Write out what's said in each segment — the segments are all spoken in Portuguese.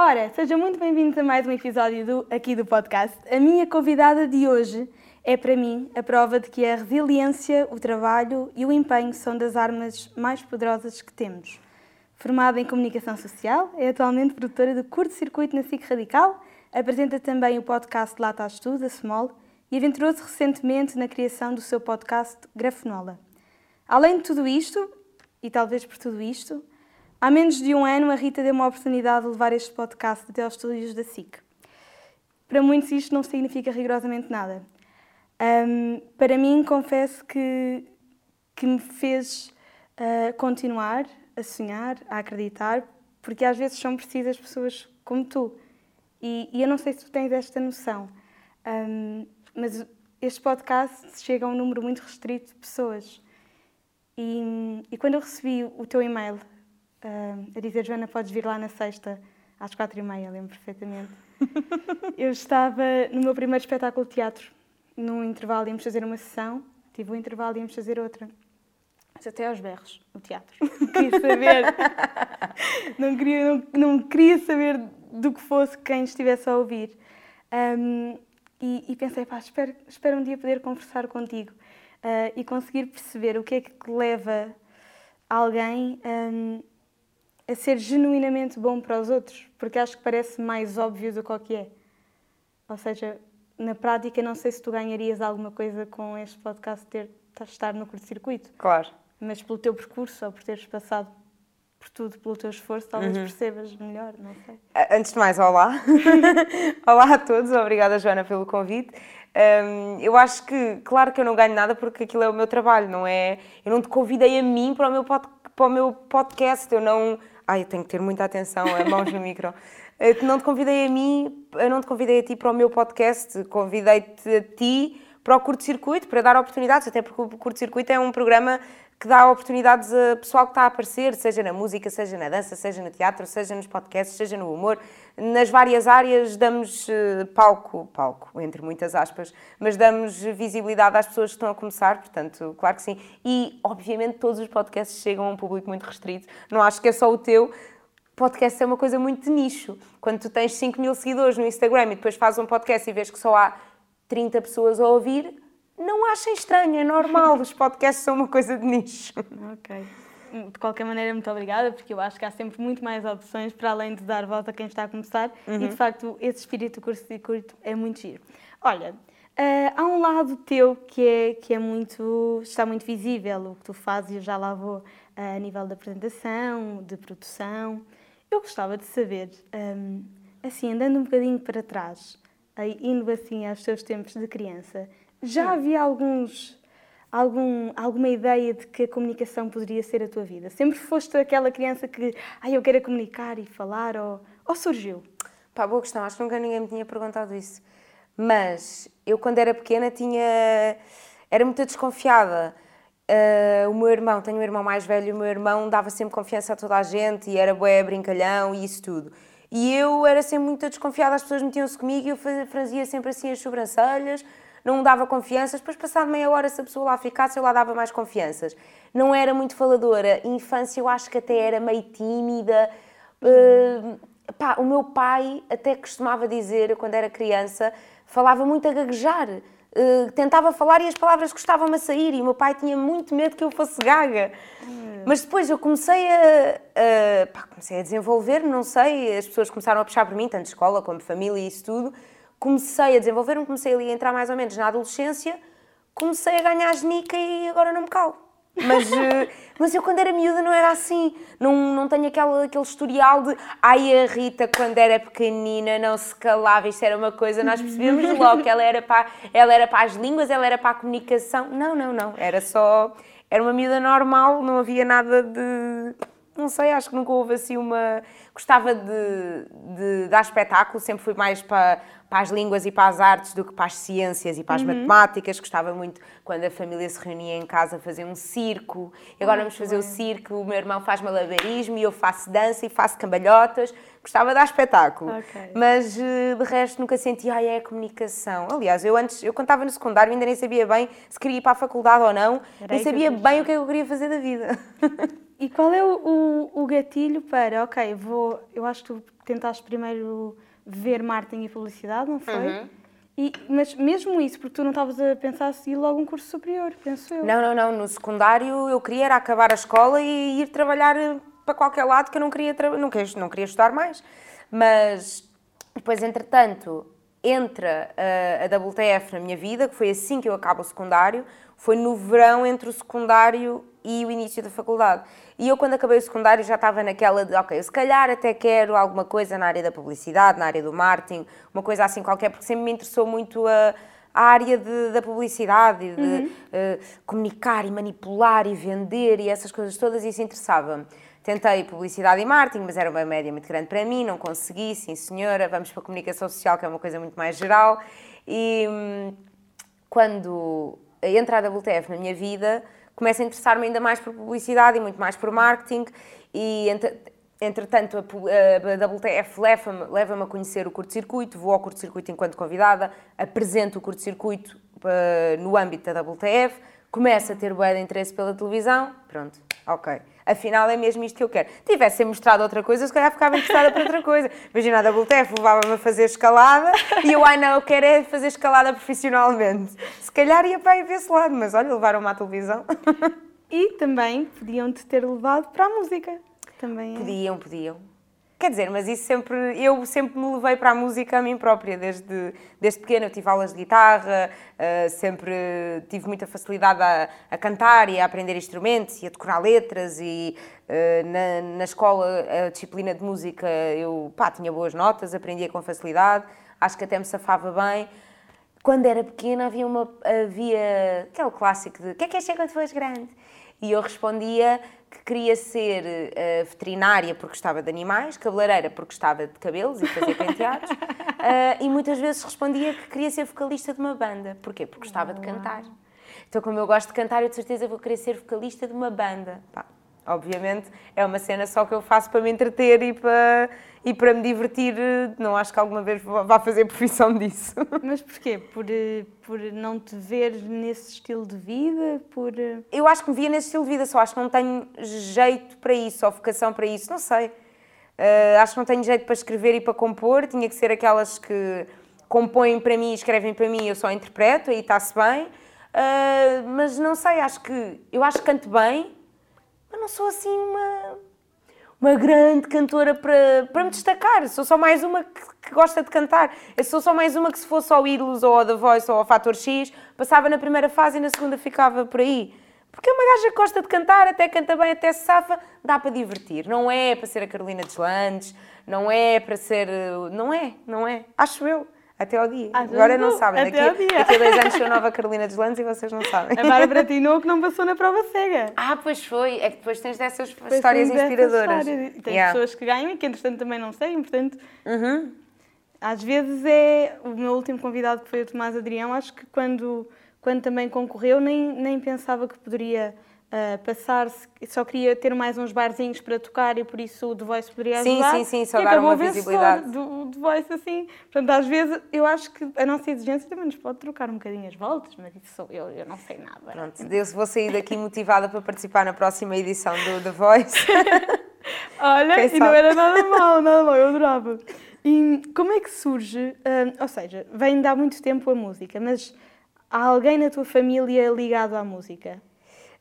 Ora, sejam muito bem-vindos a mais um episódio do, aqui do podcast. A minha convidada de hoje é, para mim, a prova de que a resiliência, o trabalho e o empenho são das armas mais poderosas que temos. Formada em Comunicação Social, é atualmente produtora do curto-circuito na SIC Radical, apresenta também o podcast Lá Estás Tu, da Small, e aventurou-se recentemente na criação do seu podcast Grafenola. Além de tudo isto, e talvez por tudo isto, Há menos de um ano, a Rita deu uma oportunidade de levar este podcast até aos estúdios da SIC. Para muitos, isto não significa rigorosamente nada. Um, para mim, confesso que, que me fez uh, continuar a sonhar, a acreditar, porque às vezes são precisas pessoas como tu. E, e eu não sei se tu tens esta noção, um, mas este podcast chega a um número muito restrito de pessoas. E, e quando eu recebi o teu e-mail uh, a dizer: Joana, podes vir lá na sexta às quatro e meia, lembro perfeitamente. eu estava no meu primeiro espetáculo de teatro. No intervalo íamos fazer uma sessão, tive um intervalo íamos fazer outra. Mas até aos berros, no teatro. Não queria saber. não, queria, não, não, queria saber do que fosse quem estivesse a ouvir. Um, e, e, pensei, pá, espero, espero um dia poder conversar contigo uh, e conseguir perceber o que é que leva alguém um, a ser genuinamente bom para os outros, porque acho que parece mais óbvio do que o que é. Ou seja, na prática, não sei se tu ganharias alguma coisa com este podcast ter estar no curto-circuito. Claro. Mas pelo teu percurso, ou por teres passado por tudo, pelo teu esforço, talvez uhum. percebas melhor, não sei. Antes de mais, olá. olá a todos, obrigada Joana pelo convite. Um, eu acho que, claro que eu não ganho nada porque aquilo é o meu trabalho, não é? Eu não te convidei a mim para o meu, pod, para o meu podcast, eu não Ai, eu tenho que ter muita atenção, a mãos no micro. Eu não te convidei a mim, eu não te convidei a ti para o meu podcast, convidei-te a ti para o curto-circuito, para dar oportunidades, até porque o curto-circuito é um programa que dá oportunidades a pessoal que está a aparecer, seja na música, seja na dança, seja no teatro, seja nos podcasts, seja no humor. Nas várias áreas damos eh, palco, palco, entre muitas aspas, mas damos visibilidade às pessoas que estão a começar, portanto, claro que sim. E, obviamente, todos os podcasts chegam a um público muito restrito. Não acho que é só o teu, podcast é uma coisa muito de nicho. Quando tu tens 5 mil seguidores no Instagram e depois fazes um podcast e vês que só há 30 pessoas a ouvir, não achem estranho, é normal, os podcasts são uma coisa de nicho. Ok. De qualquer maneira, muito obrigada, porque eu acho que há sempre muito mais opções para além de dar voz a quem está a começar uhum. e, de facto, esse espírito curto é muito giro. Olha, uh, há um lado teu que é, que é muito, está muito visível, o que tu fazes, eu já lá vou uh, a nível de apresentação, de produção. Eu gostava de saber, um, assim, andando um bocadinho para trás, indo assim aos teus tempos de criança, já havia alguns, algum, alguma ideia de que a comunicação poderia ser a tua vida? Sempre foste aquela criança que, ai, eu quero comunicar e falar, ou, ou surgiu? Pá, boa questão, acho que nunca ninguém me tinha perguntado isso. Mas eu, quando era pequena, tinha. era muito desconfiada. Uh, o meu irmão, tenho um irmão mais velho, o meu irmão dava sempre confiança a toda a gente e era bué, brincalhão e isso tudo. E eu era sempre muito desconfiada, as pessoas metiam-se comigo e eu fazia sempre assim as sobrancelhas, não dava confianças, depois passado meia hora se a pessoa lá ficasse eu lá dava mais confianças. Não era muito faladora, infância eu acho que até era meio tímida. Uh, pá, o meu pai até costumava dizer, quando era criança, falava muito a gaguejar. Uh, tentava falar e as palavras gostavam-me a sair e o meu pai tinha muito medo que eu fosse gaga. Hum. Mas depois eu comecei a, a, pá, comecei a desenvolver, não sei, as pessoas começaram a puxar por mim, tanto escola como família e isso tudo, comecei a desenvolver-me, comecei ali a entrar mais ou menos na adolescência, comecei a ganhar genica e agora não me calo. Mas, eh, mas eu quando era miúda não era assim. Não, não tenho aquele, aquele historial de ai a Rita quando era pequenina não se calava, isto era uma coisa, nós percebemos logo que ela era, para, ela era para as línguas, ela era para a comunicação. Não, não, não. Era só. Era uma miúda normal, não havia nada de. Não sei, acho que nunca houve assim uma. Gostava de, de dar espetáculo, sempre fui mais para para as línguas e para as artes do que para as ciências e para as uhum. matemáticas. Gostava muito quando a família se reunia em casa fazer um circo. E agora vamos fazer bem. o circo, o meu irmão faz malabarismo e eu faço dança e faço cambalhotas. Gostava de dar espetáculo. Okay. Mas eh, de resto nunca senti, ai, é a comunicação. Aliás, eu antes, eu quando estava no secundário ainda nem sabia bem se queria ir para a faculdade ou não. Era nem sabia bem o que é que eu queria fazer da vida. e qual é o, o, o, gatilho para, ok, vou, eu acho que tu tentaste primeiro ver marketing e publicidade, não foi? Uhum. E, mas mesmo isso, porque tu não estavas a pensar seguir logo um curso superior, penso eu. Não, não, não. No secundário eu queria era acabar a escola e ir trabalhar eh, para qualquer lado que eu não queria, não queria, não queria estudar mais. Mas depois, entretanto, entra a, a WTF na minha vida, que foi assim que eu acabo o secundário, foi no verão entre o secundário e o início da faculdade. E eu, quando acabei o secundário, já estava naquela de, ok, se calhar até quero alguma coisa na área da publicidade, na área do marketing, uma coisa assim qualquer, porque sempre me interessou muito a, a área de, da publicidade, de uhum. uh, comunicar e manipular e vender e essas coisas todas, e isso interessava-me. Tentei publicidade e marketing, mas era uma média muito grande para mim, não consegui, sim senhora, vamos para a comunicação social, que é uma coisa muito mais geral. E hum, quando entra a WTF na minha vida, começa a interessar-me ainda mais por publicidade e muito mais por marketing e entretanto a, a WTF leva-me leva a conhecer o curto-circuito, vou ao curto-circuito enquanto convidada, apresento o curto-circuito uh, no âmbito da WTF, começo a ter bué de interesse pela televisão, pronto, ok. Afinal é mesmo isto que eu quero. Tivessem mostrado outra coisa, se calhar ficava interessada por outra coisa. Imagina, a WTF levava-me a fazer escalada e eu, ai não, eu quero é fazer escalada profissionalmente. Se calhar ia para aí ver esse lado, mas olha, levaram-me à televisão. E também podiam-te ter levado para a música. Também é. Podiam, podiam. Quer dizer, mas isso sempre, eu sempre me levei para a música a mim própria, desde, desde pequena eu tive aulas de guitarra, uh, sempre tive muita facilidade a, a, cantar e a aprender instrumentos e a decorar letras e uh, na, na escola a disciplina de música eu pá, tinha boas notas, aprendia com facilidade, acho que até me safava bem. Quando era pequena havia, uma, havia aquele clássico de o que é que és quando fores grande? E eu respondia que queria ser uh, veterinária porque gostava de animais, cabeleireira porque gostava de cabelos e fazer penteados, uh, e muitas vezes respondia que queria ser vocalista de uma banda. Porquê? Porque gostava de cantar. Então, como eu gosto de cantar, eu de certeza vou querer ser vocalista de uma banda. Pá, obviamente, é uma cena só que eu faço para me entreter e para e para me divertir, não acho que alguma vez vá fazer profissão disso. Mas porquê? Por, eh, por não te ver nesse estilo de vida? Por... Eh, eu acho que me via nesse estilo de vida, só acho que não tenho jeito para isso, ou vocação para isso, não sei. Uh, acho que não tenho jeito para escrever e para compor, tinha que ser aquelas que compõem para mim, escrevem para mim, eu só interpreto, aí está-se bem. Uh, mas não sei, acho que eu acho que canto bem, mas não sou assim uma uma grande cantora para, para me destacar. Sou só mais uma que, que, gosta de cantar. Eu sou só mais uma que, se fosse ao Ídolos ou ao The Voice ou ao Fator X, passava na primeira fase e na segunda ficava por aí. Porque é uma gaja que gosta de cantar, até canta bem, até se safa, dá para divertir. Não é para ser a Carolina Deslandes, não é para ser. Não é, não é. Acho eu. Até ao dia. Ah, Agora não, não sabem. Até daqui, daqui a dois anos sou a nova Carolina dos Landes e vocês não sabem. A Bárbara Tinou que não passou na prova cega. Ah, pois foi. É que depois tens dessas depois histórias inspiradoras. Histórias. E tens yeah. pessoas que ganham e que entretanto também não sei, portanto... Uhum. Às vezes é... O meu último convidado que foi o Tomás Adrião, acho que quando, quando também concorreu nem, nem pensava que poderia uh, passar, só queria ter mais uns barzinhos para tocar e por isso o The Voice poderia ajudar. Sim, sim, sim, só dar uma visibilidade. Do The Voice assim. Portanto, às vezes eu acho que a nossa exigência também nos pode trocar um bocadinho as voltas, mas isso sou eu, eu não sei nada. Pronto, eu vou sair daqui motivada para participar na próxima edição do The Voice. Olha, Quem e sabe? não era nada mal, nada mal, eu adorava. E como é que surge, uh, ou seja, vem de há muito tempo a música, mas há alguém na tua família ligado à música?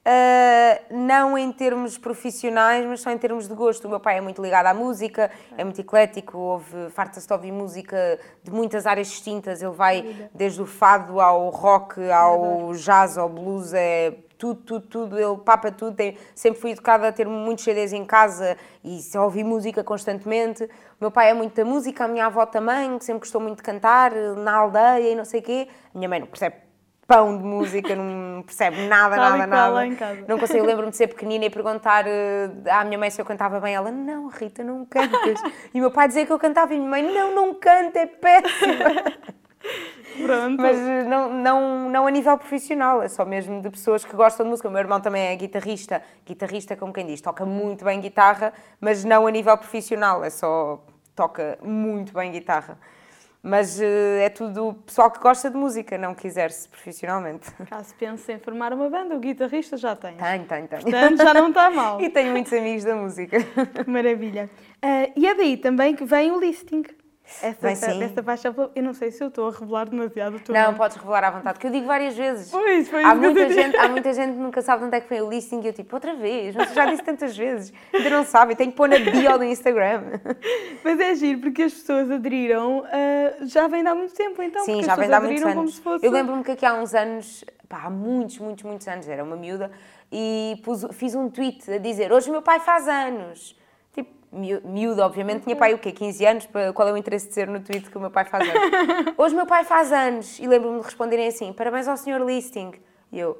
Uh, não em termos profissionais, mas só em termos de gosto. O meu pai é muito ligado à música, é muito eclético, ouve, farta-se de ouvir música de muitas áreas distintas. Ele vai desde o fado ao rock, ao jazz, ao blues, é tudo, tudo, tudo. Ele papa tudo. Tem, sempre fui educada a ter muitos CDs em casa e a ouvir música constantemente. O meu pai é muito da música, a minha avó também, que sempre gostou muito de cantar na aldeia e não sei o quê. A minha mãe não percebe pão de música, não percebe nada, nada, nada. Não consigo, lembro-me de ser pequenina e perguntar uh, à minha mãe se eu cantava bem. Ela, não, Rita, não cantas. E o meu pai dizia que eu cantava e minha mãe, não, não canta, é péssimo. Pronto. Mas eh, não, não, não a nível profissional, é só mesmo de pessoas que gostam de música. O meu irmão também é guitarrista, guitarrista, como quem diz, toca muito bem guitarra, mas não a nível profissional, é só toca muito bem guitarra. Mas eh, é tudo pessoal que gosta de música, não quiser-se profissionalmente. Caso pense em formar uma banda, o guitarrista já tem. Tenho, tenho, tenho. Portanto, já não está mal. E tenho muitos amigos da música. Que maravilha. Ah, e é daí também que vem o listing. Essa, essa, essa paixão pela- Eu não sei se eu estou a revelar demasiado o teu Não, podes revelar à vontade, que eu digo várias vezes. Pois, foi Há muita, gente, há muita gente que nunca sabe de onde é que vem o listing e eu tipo, outra vez, mas eu já disse tantas vezes, ainda não sabe, tenho que pôr na bio do Instagram. Mas é giro, porque as pessoas aderiram, ah, já vem de há muito tempo, então. Sim, já vem de há muitos anos. Fosse... Eu lembro-me que aqui há uns anos, pá, há muitos, muitos, muitos anos, era uma miúda, e pus- fiz um tweet a dizer: Hoje o meu pai faz anos. Miú- miúda, obviamente, tinha pai o quê? 15 anos? Qual é o interesse de ser no tweet que o meu pai faz anos? Hoje o meu pai faz anos. E lembro-me de responderem assim: Parabéns ao senhor Listing. E eu.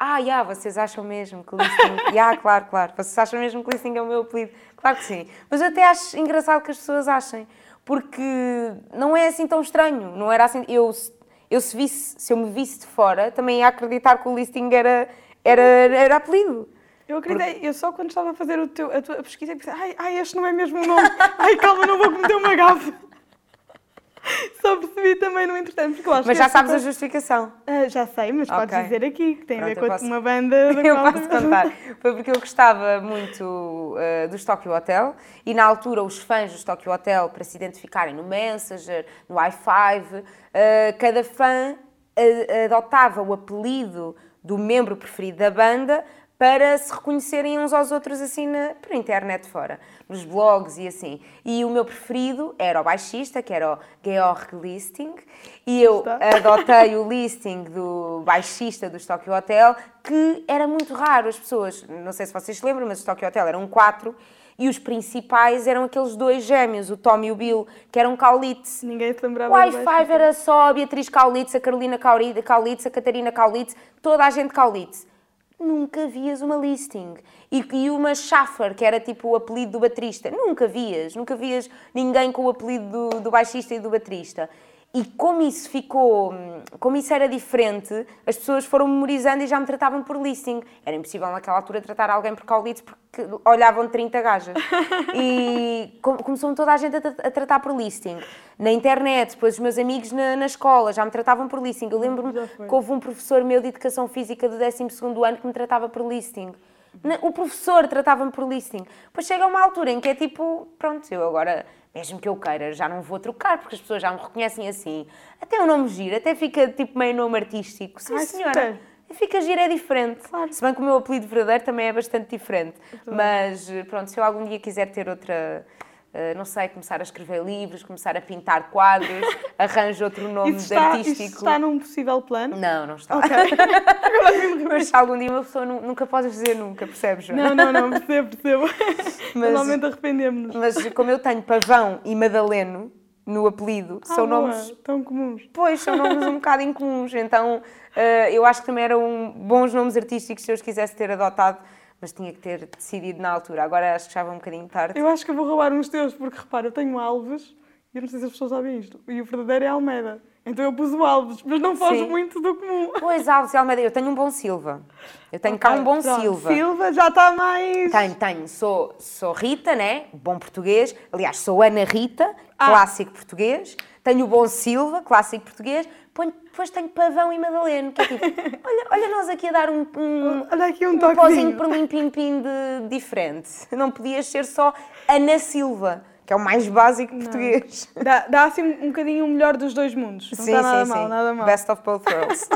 Ah, já, vocês acham mesmo que Listing. Já, claro, claro. Vocês acham mesmo que Listing é o meu apelido? Claro que sim. Mas eu até acho engraçado que as pessoas achem, porque não é assim tão estranho. Não era assim. Eu, eu se, visse, se eu me visse de fora, também ia acreditar que o Listing era, era, era apelido. Eu acreditei, eu só quando estava a fazer o teu, a tua pesquisa pensei, ai, ai, este não é mesmo o nome, ai, calma, não vou cometer uma gafe. Só percebi também no entretanto, porque eu acho Mas já sabes a justificação. Ah, já sei, mas podes Ok. dizer aqui, que tem a ver Pronto, com posso- uma banda da Eu qual- posso contar. Foi porque eu gostava muito uh, dos Tokyo Hotel e na altura os fãs dos Tokyo Hotel, para se identificarem no Messenger, no i5, uh, cada fã uh, adotava o apelido do membro preferido da banda para se reconhecerem uns aos outros assim na, por internet fora, nos blogs e assim. E o meu preferido era o baixista, que era o Georg Listing, e eu Está. adotei o listing do baixista do Tokyo Hotel, que era muito raro. As pessoas, não sei se vocês se lembram, mas o Tokyo Hotel eram quatro e os principais eram aqueles dois gêmeos, o Tom e o Bill, que eram Kaulitz. Ninguém se lembrava O do i5 baixo. era só a Beatriz Kaulitz, a Carolina Kaulitz, a Catarina Kaulitz, toda a gente Kaulitz. Nunca vias uma listing. E, e uma Schaffer, que era tipo o apelido do baterista. Nunca vias. Nunca vias ninguém com o apelido do, do baixista e do baterista. E como isso ficou, como isso era diferente, as pessoas foram memorizando e já me tratavam por listing. Era impossível naquela altura tratar alguém por Kaulitz porque olhavam 30 gajas. E com- começou toda a gente a, tra- a tratar por listing. Na internet, depois os meus amigos na, na escola já me tratavam por listing. Eu lembro-me que houve um professor meu de Educação Física do 12º ano que me tratava por listing. O professor tratava-me por listing. Depois chega uma altura em que é tipo, pronto, eu agora, mesmo que eu queira, já não vou trocar, porque as pessoas já me reconhecem assim. Até o nome gira, até fica tipo meio nome artístico. Sim, Ai, senhora. super. Fica gira, é diferente. Claro. Se bem que o meu apelido verdadeiro também é bastante diferente. Mas pronto, se eu algum dia quiser ter outra. Eh, não sei, começar a escrever livros, começar a pintar quadros, arranjo outro nome Isso está, artístico. isso está num possível plano? Não, não está. Ok. Agora vim-me Mas se algum dia uma pessoa nu- nunca pode dizer nunca, percebes? Não, não, não, percebo, percebo. Mas- Normalmente arrependemos-nos. Mas como eu tenho Pavão e Madaleno no apelido, são Ah, boa, nomes. tão comuns. Pois, são nomes um bocado incomuns. Então eh, eu acho que também eram bons nomes artísticos se eu os quisesse ter adotado, mas tinha que ter decidido na altura. Agora acho que já vai um bocadinho tarde. Eu acho que eu vou roubar uns teus, porque repara, eu tenho Alves, e eu não sei se as pessoas sabem isto, e o verdadeiro é Almeida. Então eu pus o Alves, mas não foge Sim. muito do comum. Pois, Alves e Almeida, eu tenho um bom Silva. Eu tenho cá um bom Pronto, Silva. Silva já está mais. Tenho, tenho. Sou, sou Rita, né? Bom português. Aliás, sou Ana Rita, Ah. clássico português. Tenho o Bom Silva, clássico português. Ponho- Depois tenho Pavão e Madaleno, que é tipo, olha, olha nós aqui a dar um, um, Olha aqui um um pozinho por lim-pim-pim de diferente. Não podias ser só Ana Silva, que é o mais básico português. Dá, dá assim um bocadinho o melhor dos dois mundos. Não está nada mal, nada mal. Best of both worlds.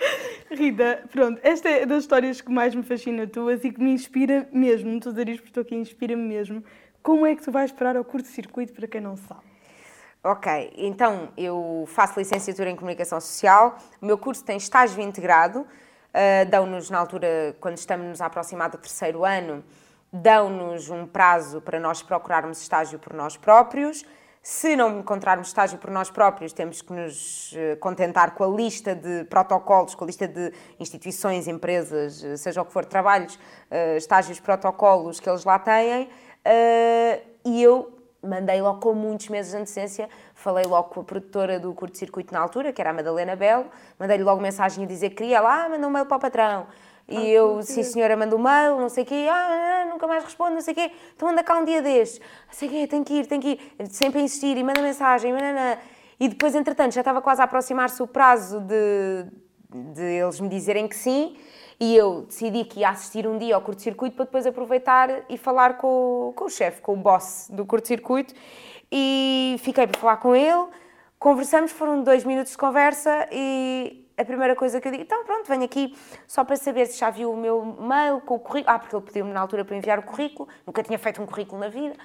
Rita, pronto, esta é das histórias que mais me fascina tuas e que me inspira mesmo. Não isto porque estou aqui, inspira-me mesmo. Como é que tu vais parar ao curto-circuito para quem não sabe? Ok, então eu faço licenciatura em Comunicação Social, o meu curso tem estágio integrado, uh, dão-nos na altura, quando estamos a aproximar do terceiro ano, dão-nos um prazo para nós procurarmos estágio por nós próprios. Se não encontrarmos estágio por nós próprios, temos que nos eh, contentar com a lista de protocolos, com a lista de instituições, empresas, eh, seja o que for, trabalhos, estágios, protocolos que eles lá têm. E eu mandei logo com muitos meses de antecedência, falei logo com a produtora do curto-circuito na altura, que era a Madalena Belo, mandei-lhe logo mensagem a dizer que queria, lá, manda um mail para o patrão. E eu, sim senhora, manda um mail, não sei o quê, ah, ah, nunca mais responde, não sei o quê, então anda cá um dia destes, não sei o quê, tem que ir, tem que ir, sempre a insistir, e manda mensagem, manana. E depois, entretanto, já estava quase a aproximar-se o prazo de, de eles me dizerem que sim. E eu decidi que ia assistir um dia ao curto-circuito para depois aproveitar e falar com, com o chefe, com o boss do curto-circuito. E fiquei para falar com ele. Conversamos, foram dois minutos de conversa e a primeira coisa que eu digo, então pronto, venho aqui só para saber se já viu o meu mail com o currículo. Ah, porque ele pediu-me na altura para enviar o currículo, nunca tinha feito um currículo na vida.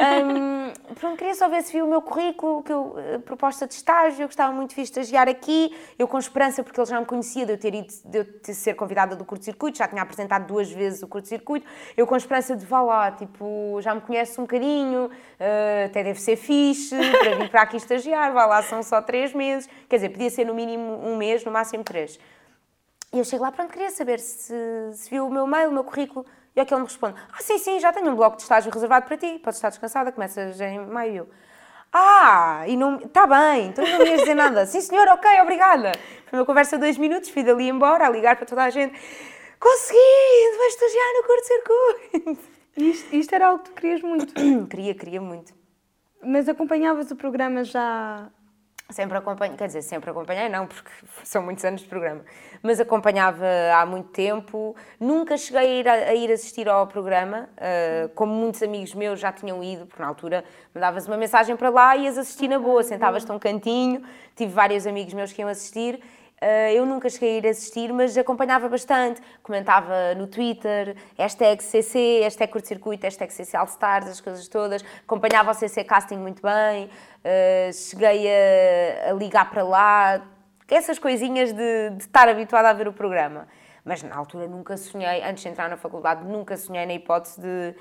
Um, pronto, queria só ver se viu o meu currículo, que eu, a proposta de estágio, eu gostava muito de estagiar aqui, eu com esperança, porque ele já me conhecia de eu ter ido, de eu ter ser convidada do curto-circuito, já tinha apresentado duas vezes o curto-circuito, eu com esperança de vá lá, tipo, já me conhece um bocadinho, uh, até deve ser fixe, para vir para aqui estagiar, vá lá, são só três meses, quer dizer, podia ser no mínimo um mês, no máximo três. E eu chego lá, pronto, queria saber se, se viu o meu mail, o meu currículo. E é que ele me responde: Ah, sim, sim, já tenho um bloco de estágio reservado para ti, podes estar descansada, começas em maio. Eu, ah, e não. Está bem, então não me ias dizer nada. sim, senhor, ok, obrigada. Foi uma conversa de dois minutos, fui dali embora, a ligar para toda a gente: Consegui, vais estagiar no curto-circuito. Isto, isto era algo que tu querias muito. queria, queria muito. Mas acompanhavas o programa já Sempre acompanhei, quer dizer, sempre acompanhei, não, porque são muitos anos de programa, mas acompanhava há muito tempo. Nunca cheguei a ir, a, a ir assistir ao programa, uh, como muitos amigos meus já tinham ido, porque na altura mandavas uma mensagem para lá e ias assistir na boa, sentavas-te um cantinho. Tive vários amigos meus que iam assistir Uh, eu nunca cheguei a ir assistir, mas acompanhava bastante, comentava no Twitter, hashtag CC, hashtag curto-circuito, hashtag CC All Stars, as coisas todas, acompanhava o CC Casting muito bem, uh, cheguei a, a, ligar para lá, essas coisinhas de, de estar habituada a ver o programa. Mas na altura nunca sonhei, antes de entrar na faculdade, nunca sonhei na hipótese de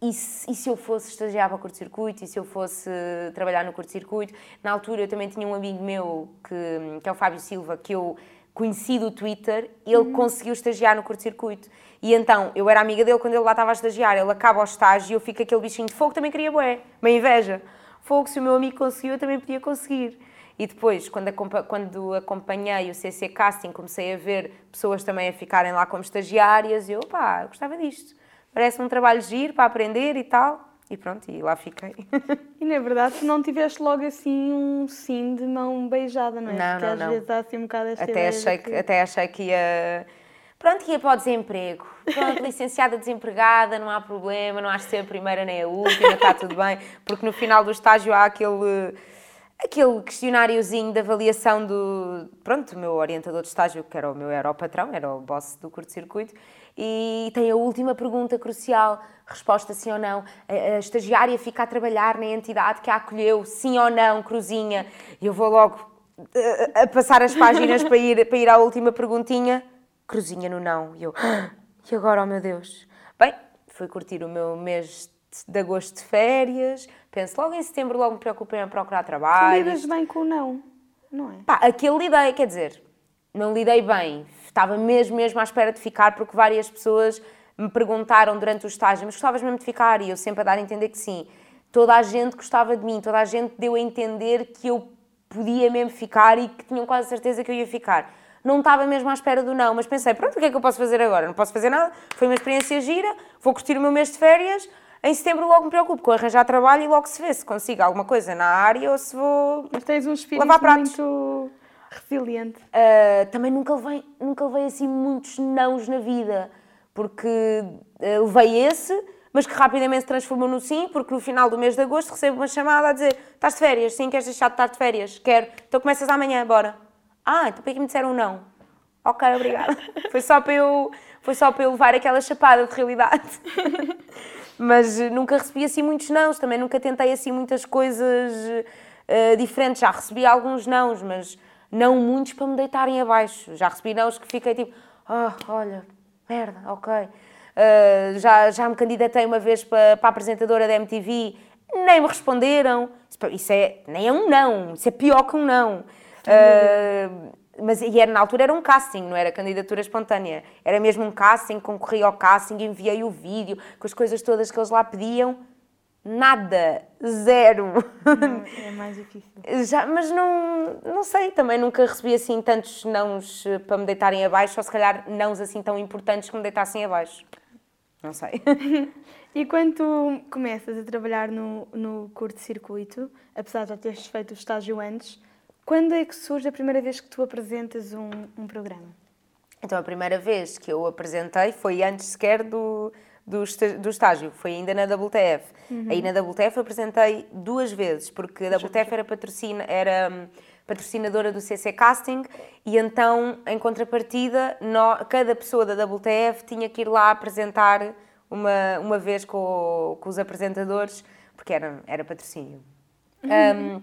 e se, e se eu fosse estagiar para o curto-circuito, e se eu fosse trabalhar no curto-circuito. Na altura eu também tinha um amigo meu, que, que é o Fábio Silva, que eu conheci do Twitter, ele uhum. conseguiu estagiar no curto-circuito. E então, eu era amiga dele quando ele lá estava a estagiar, ele acaba o estágio e eu fico aquele bichinho de fogo, também queria bué, uma inveja. Fogo, se o meu amigo conseguiu, eu também podia conseguir. E depois, quando, quando acompanhei o CC Casting, comecei a ver pessoas também a ficarem lá como estagiárias, e eu, pá, gostava disto parece um trabalho giro para aprender e tal. E pronto, e lá fiquei. E na verdade não tiveste logo assim um sim de mão beijada, não é? Não, Porque não, às não. vezes há assim um bocado esta até achei que, que, Até achei que ia... Pronto, ia para o desemprego. Pronto, licenciada desempregada, não há problema, não has de ser a primeira nem a última, está tudo bem. Porque no final do estágio há aquele aquele questionáriozinho de avaliação do, pronto, o meu orientador de estágio, que era o meu, era o patrão, era o boss do curto-circuito, e tem a última pergunta crucial, resposta sim ou não. A, a, estagiária fica a trabalhar na entidade que a acolheu, sim ou não, cruzinha. E eu vou logo a, eh, a passar as páginas para ir, para ir à última perguntinha, cruzinha no não. E eu, ah, e agora, oh meu Deus? Bem, fui curtir o meu mês de agosto de férias, penso logo em setembro, logo me preocupei em procurar trabalho. Lidas bem com o não, não é? Pá, aquele lidei, quer dizer, não lidei bem, estava mesmo, mesmo à espera de ficar, porque várias pessoas me perguntaram durante o estágio, mas gostavas mesmo de ficar? E eu sempre a dar a entender que sim. Toda a gente gostava de mim, toda a gente deu a entender que eu podia mesmo ficar e que tinham quase certeza que eu ia ficar. Não estava mesmo à espera do não, mas pensei, pronto, o que é que eu posso fazer agora? Não posso fazer nada, foi uma experiência gira, vou curtir o meu mês de férias, em setembro logo me preocupo com arranjar trabalho e logo se vê se consigo alguma coisa na área ou se vou Mas tens um espírito lavar pratos. muito resiliente. Uh, também nunca levei, nunca levei assim muitos nãos na vida, porque uh, levei esse, mas que rapidamente se transformou no sim, porque no final do mês de agosto recebo uma chamada a dizer estás de férias? Sim, queres deixar de estar de férias? Quero. Então começas amanhã, bora. Ah, então para que me disseram não? Ok, obrigada. foi, só para eu, foi só para eu levar aquela chapada de realidade. mas nunca recebi assim muitos nãos, também nunca tentei assim muitas coisas uh, diferentes. Já recebi alguns nãos, mas não muitos para me deitarem abaixo. Já recebi não que fiquei tipo, ah, oh, olha, merda, ok. Uh, já, já me candidatei uma vez para, para a apresentadora da MTV, nem me responderam. Isso é, nem é um não, isso é pior que um não. Uh, mas e era, na altura era um casting, não era candidatura espontânea. Era mesmo um casting, concorri ao casting, enviei o vídeo com as coisas todas que eles lá pediam nada, zero. Não, é mais difícil. Já, mas não, não sei, também nunca recebi assim tantos nãos eh, para me deitarem abaixo, ou se calhar nãos assim tão importantes que me deitassem abaixo. Não sei. E quando tu começas a trabalhar no, no curto-circuito, apesar de já teres feito o estágio antes, quando é que surge a primeira vez que tu apresentas um, um programa? Então, a primeira vez que eu apresentei foi antes sequer do, do, do estágio, foi ainda na WTF. Uhum. Aí na WTF apresentei duas vezes, porque a WTF era, patrocina, era hum, patrocinadora do CC Casting e então, em contrapartida, cada pessoa da WTF tinha que ir lá apresentar uma, uma vez com, com os apresentadores, porque era, era patrocínio. Uhum.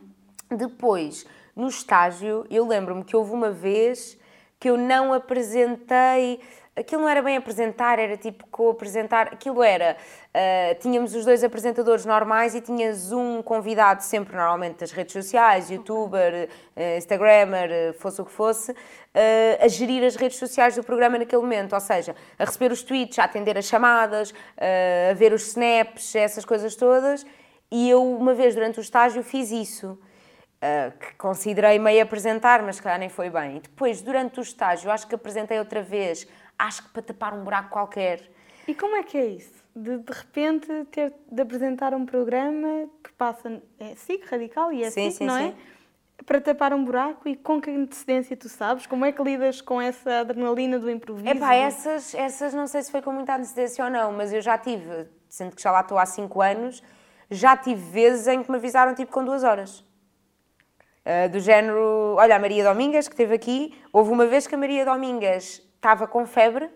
Um, depois, no estágio, eu lembro-me que houve uma vez que eu não apresentei. Aquilo não era bem apresentar, era tipo co-apresentar. Aquilo era. Uh, tínhamos os dois apresentadores normais e tinhas um convidado, sempre normalmente das redes sociais, youtuber, uh, instagrammer, uh, fosse o que fosse, a gerir as redes sociais do programa naquele momento. Ou seja, a receber os tweets, a atender as chamadas, a ver os snaps, essas coisas todas. E eu, uma vez durante o estágio, fiz isso. Uh, que considerei meio apresentar, mas que nem foi bem. E depois, durante o estágio, acho que apresentei outra vez, acho que para tapar um buraco qualquer. E como é que é isso? De, de repente ter de apresentar um programa que passa. É SIC, radical e é sim, SIC, sim, não é? sim. é? Para tapar um buraco e com que antecedência tu sabes? Como é que lidas com essa adrenalina do improviso? É pá, essas, essas não sei se foi com muita antecedência ou não, mas eu já tive, sendo que já lá estou há 5 anos, já tive vezes em que me avisaram tipo com duas horas. Uh, do género, olha, a Maria Domingas, que esteve aqui, houve uma vez que a Maria Domingas estava com febre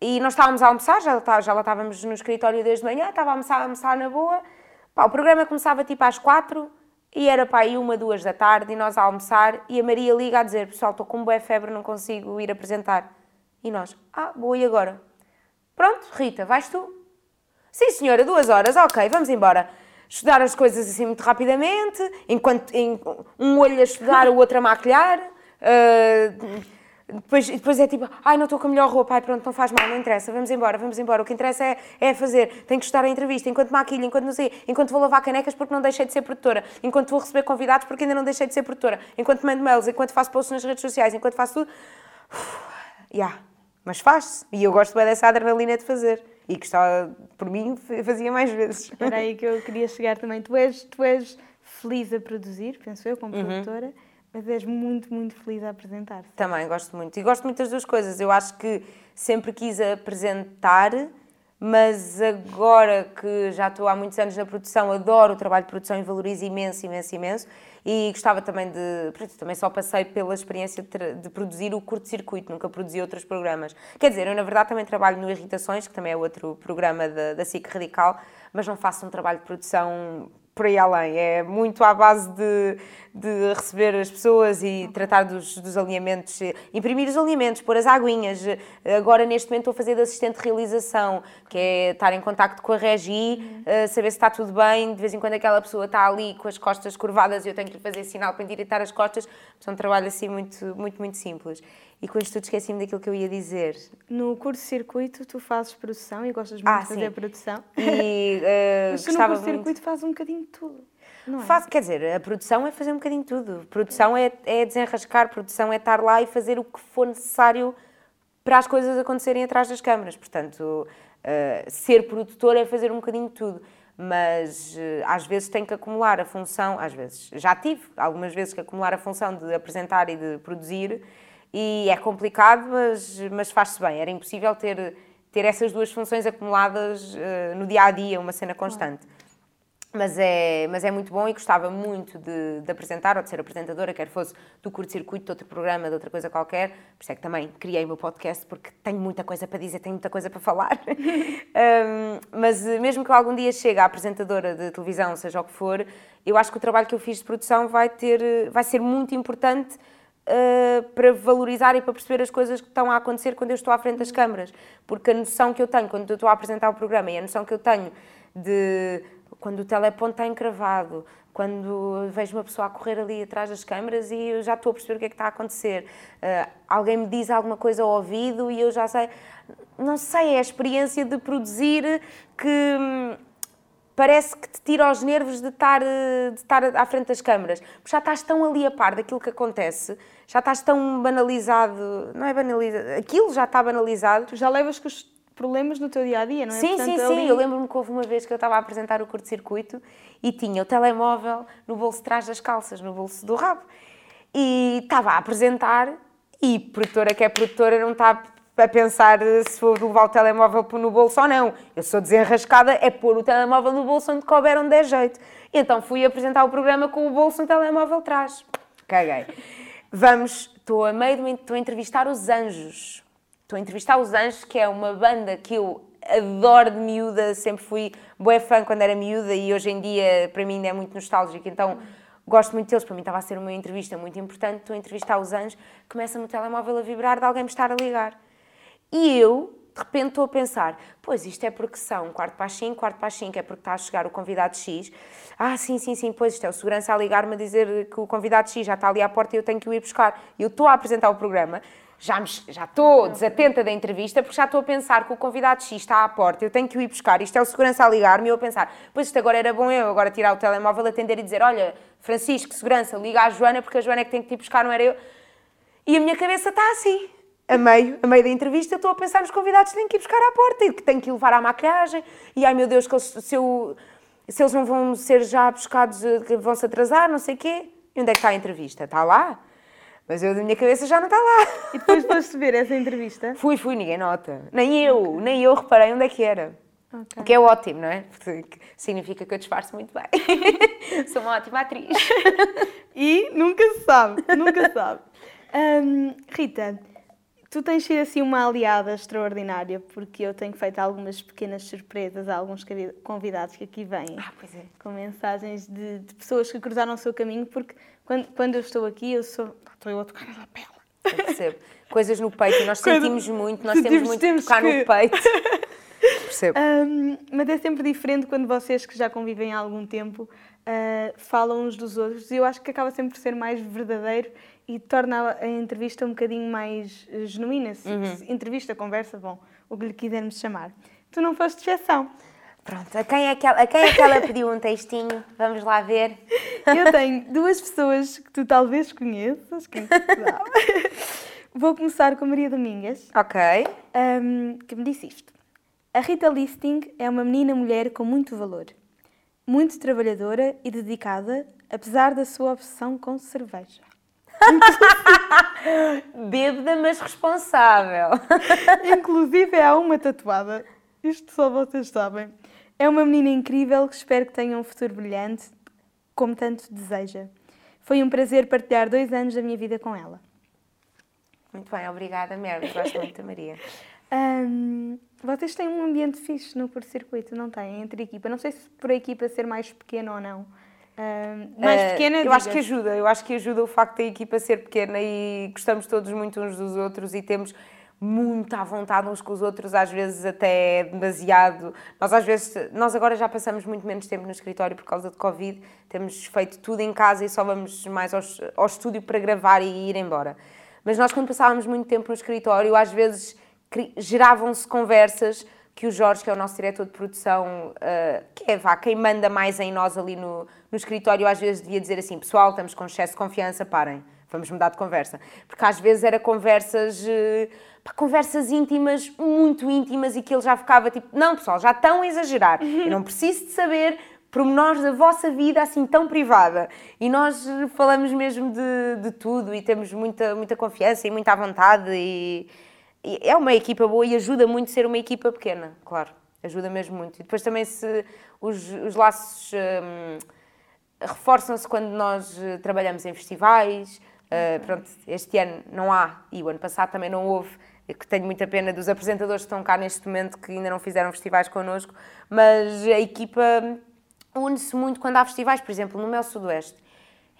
e nós estávamos a almoçar, já, tá, já lá estávamos no escritório desde manhã, estava a almoçar, a almoçar na boa. Pá, o programa começava tipo às quatro e era para aí uma, duas da tarde e nós a almoçar e a Maria liga a dizer, pessoal, estou com boa febre, não consigo ir apresentar. E nós, ah, boa, e agora? Pronto, Rita, vais tu? Sim, senhora, duas horas, ok, vamos embora estudar as coisas assim muito rapidamente, enquanto em, um olho a estudar, o outro a maquilhar. Uh, depois, depois é tipo, ai, não estou com a melhor roupa, ai, pronto, não faz mal, não interessa, vamos embora, vamos embora. O que interessa é, é fazer. Tenho que estudar a entrevista, enquanto maquilho, enquanto não sei, enquanto vou lavar canecas porque não deixei de ser produtora, enquanto vou receber convidados porque ainda não deixei de ser produtora, enquanto mando mails, enquanto faço posts nas redes sociais, enquanto faço tudo. Ya, yeah. Mas faz-se. E eu gosto bem dessa adrenalina de fazer e que estava, por mim, fazia mais vezes. Era aí que eu queria chegar também. Tu és, tu és feliz a produzir, penso eu, como uhum. produtora, mas és muito, muito feliz a apresentar. -se. Também gosto muito. E gosto muito das duas coisas. Eu acho que sempre quis apresentar mas agora que já estou há muitos anos na produção, adoro o trabalho de produção e valorizo imenso, imenso, imenso. E gostava também de. Pronto, também só passei pela experiência de, de produzir o curto-circuito, nunca produzi outros programas. Quer dizer, eu na verdade também trabalho no Irritações, que também é outro programa da, da SIC Radical, mas não faço um trabalho de produção por aí além. É muito à base de, de receber as pessoas e tratar dos, dos alinhamentos, imprimir os alinhamentos, pôr as aguinhas. Agora, neste momento, estou a fazer de assistente de realização, que é estar em contacto com a regi, eh, saber se está tudo bem. De vez em quando, aquela pessoa está ali com as costas curvadas e eu tenho que lhe fazer sinal para endireitar as costas. É um trabalho assim muito, muito, muito simples. E com isto tudo esqueci-me daquilo que eu ia dizer. No curso-circuito tu fazes produção e gostas muito ah, de fazer sim. produção. E, uh, Mas tu no curso-circuito fazes um bocadinho de tudo. Não é? Faz, quer dizer, a produção é fazer um bocadinho de tudo. Produção é, é desenrascar, produção é estar lá e fazer o que for necessário para as coisas acontecerem atrás das câmaras. Portanto, uh, ser produtor é fazer um bocadinho de tudo. Mas uh, às vezes tem que acumular a função, às vezes, já tive algumas vezes que acumular a função de apresentar e de produzir e é complicado, mas, mas faz-se bem. Era impossível ter, ter essas duas funções acumuladas uh, no dia a dia, uma cena constante. Mas é, mas é muito bom e gostava muito de, de apresentar ou de ser apresentadora, quer fosse do curto-circuito, de outro programa, de outra coisa qualquer. Por isso é que também criei o meu podcast, porque tenho muita coisa para dizer, tenho muita coisa para falar. um, mas mesmo que algum dia chegue à apresentadora de televisão, seja o que for, eu acho que o trabalho que eu fiz de produção vai, ter, vai ser muito importante uh, para valorizar e para perceber as coisas que estão a acontecer quando eu estou à frente das câmaras. Porque a noção que eu tenho quando eu estou a apresentar o programa e a noção que eu tenho de quando o teleponto está encravado, quando vejo uma pessoa a correr ali atrás das câmaras e eu já estou a perceber o que é que está a acontecer. Uh, alguém me diz alguma coisa ao ouvido e eu já sei. Não sei, é a experiência de produzir que hum, parece que te tira os nervos de estar, de estar à frente das câmaras. Porque já estás tão ali a par daquilo que acontece, já estás tão banalizado, não é banalizado, aquilo já está banalizado. Tu já levas com os problemas no teu dia a dia, não é? Sim, Portanto, sim, sim. ali- Eu lembro-me que houve uma vez que eu estava a apresentar o curto-circuito e tinha o telemóvel no bolso de trás das calças, no bolso do rabo. E estava a apresentar e produtora que é produtora não está a pensar se vou levar o telemóvel no bolso ou não. Eu sou desenrascada, é pôr o telemóvel no bolso onde couber, onde der jeito. Então fui apresentar o programa com o bolso no telemóvel atrás. Caguei. Vamos, estou a meio de estou a entrevistar os Anjos. Estou a entrevistar os Anjos, que é uma banda que eu adoro de miúda, sempre fui boa fã quando era miúda e hoje em dia para mim é muito nostálgico, então gosto muito deles, para mim estava a ser uma entrevista muito importante, estou a entrevistar os Anjos, começa-me o telemóvel a vibrar de alguém me estar a ligar. E eu, de repente, estou a pensar: pois isto é porque são quarto para as 5, quarto para as 5 é porque está a chegar o convidado X. Ah, sim, sim, sim, pois isto é o segurança a ligar-me a dizer que o convidado X já está ali à porta e eu tenho que o ir buscar. Eu estou a apresentar o programa, já, me- já estou desatenta da entrevista porque já estou a pensar que o convidado X está à porta, eu tenho que o ir buscar. Isto é o segurança a ligar-me e eu a pensar: pois isto agora era bom eu agora tirar o telemóvel, atender e dizer: olha, Francisco, segurança, liga à Joana porque a Joana é que tem que te ir buscar, não era eu. E a minha cabeça está assim. A meio, a meio da entrevista, estou a pensar nos convidados que têm que ir buscar à porta e que têm que levar à maquilhagem. E ai meu Deus, que eles, se, eu- se eles não vão ser já buscados, eh, vão se atrasar, não sei o quê. E onde é que está a entrevista? Está lá? Mas eu, da minha cabeça, já não está lá. E depois foste ver essa entrevista. Fui, fui, ninguém nota. Nem eu, nem eu reparei onde é que era. Ok. O que é ótimo, não é? Porque significa que eu disfarço muito bem. Sou uma ótima atriz. E nunca se sabe, nunca se sabe. Hum, Rita, tu tens sido assim uma aliada extraordinária, porque eu tenho feito algumas pequenas surpresas a alguns convidados que aqui vêm. Ah, pois é. Com mensagens de, de pessoas que cruzaram o seu caminho, porque quando, quando eu estou aqui, eu sou. Estou eu a tocar na pele. Eu percebo. Coisas no peito, e nós Coisa- sentimos muito, nós sentimos- temos muito temos de tocar que- no peito. Percebo. Hum, mas é sempre diferente quando vocês que já convivem há algum tempo ah, falam uns dos outros e eu acho que acaba sempre por ser mais verdadeiro e torna a entrevista um bocadinho mais eh, genuína. Se- Uhum. Entrevista, conversa, bom, o que lhe quisermos chamar. Tu não foste exceção. Pronto, a quem, é que ela, a quem é que ela pediu um textinho? Vamos lá ver. Eu tenho duas pessoas que tu talvez conheças, sabe. Vou começar com a Maria Domingas. Ok. Ahm, que me disse isto. A Rita Listing é uma menina mulher com muito valor, muito trabalhadora e dedicada, apesar da sua obsessão com cerveja. Bêbada, mas responsável. Inclusive há uma tatuada, isto só vocês sabem. É uma menina incrível que espero que tenha um futuro brilhante, como tanto deseja. Foi um prazer partilhar dois anos da minha vida com ela. Muito bem, obrigada, Mary. Gosto muito da Maria. Ahm, vocês têm um ambiente fixe no curto-circuito, não têm? Entre equipa. Não sei se por a equipa ser mais pequena ou não. Mais Eh, pequena, Eu acho que ajuda, eu acho que ajuda o facto da equipa ser pequena e gostamos todos muito uns dos outros e temos muita vontade uns com os outros, às vezes até demasiado. Nós às vezes, nós agora já passamos muito menos tempo no escritório por causa de Covid, temos feito tudo em casa e só vamos mais aos- ao estúdio para gravar e ir embora. Mas nós quando passávamos muito tempo no escritório, às vezes geravam-se conversas que o Jorge, que é o nosso diretor de produção, eh, que é vá, quem manda mais em nós ali no, no escritório, às vezes devia dizer assim: pessoal, estamos com excesso de confiança, parem, vamos mudar de conversa. Porque às vezes era conversas, pá, conversas íntimas, muito íntimas, e que ele já ficava tipo: não, pessoal, já estão a exagerar, eu não preciso de saber pormenores da vossa vida assim tão privada. E nós eh, falamos mesmo de, de tudo e temos muita, muita confiança e muita vontade e é uma equipa boa e ajuda muito ser uma equipa pequena, claro. Ajuda mesmo muito. E depois também se os, os laços hum, reforçam-se quando nós eh, trabalhamos em festivais. Eh, pronto, este ano não há e o ano passado também não houve. Eu que tenho muita pena dos apresentadores que estão cá neste momento que ainda não fizeram festivais connosco, mas a equipa une-se muito quando há festivais, por exemplo, no Mel Sudoeste.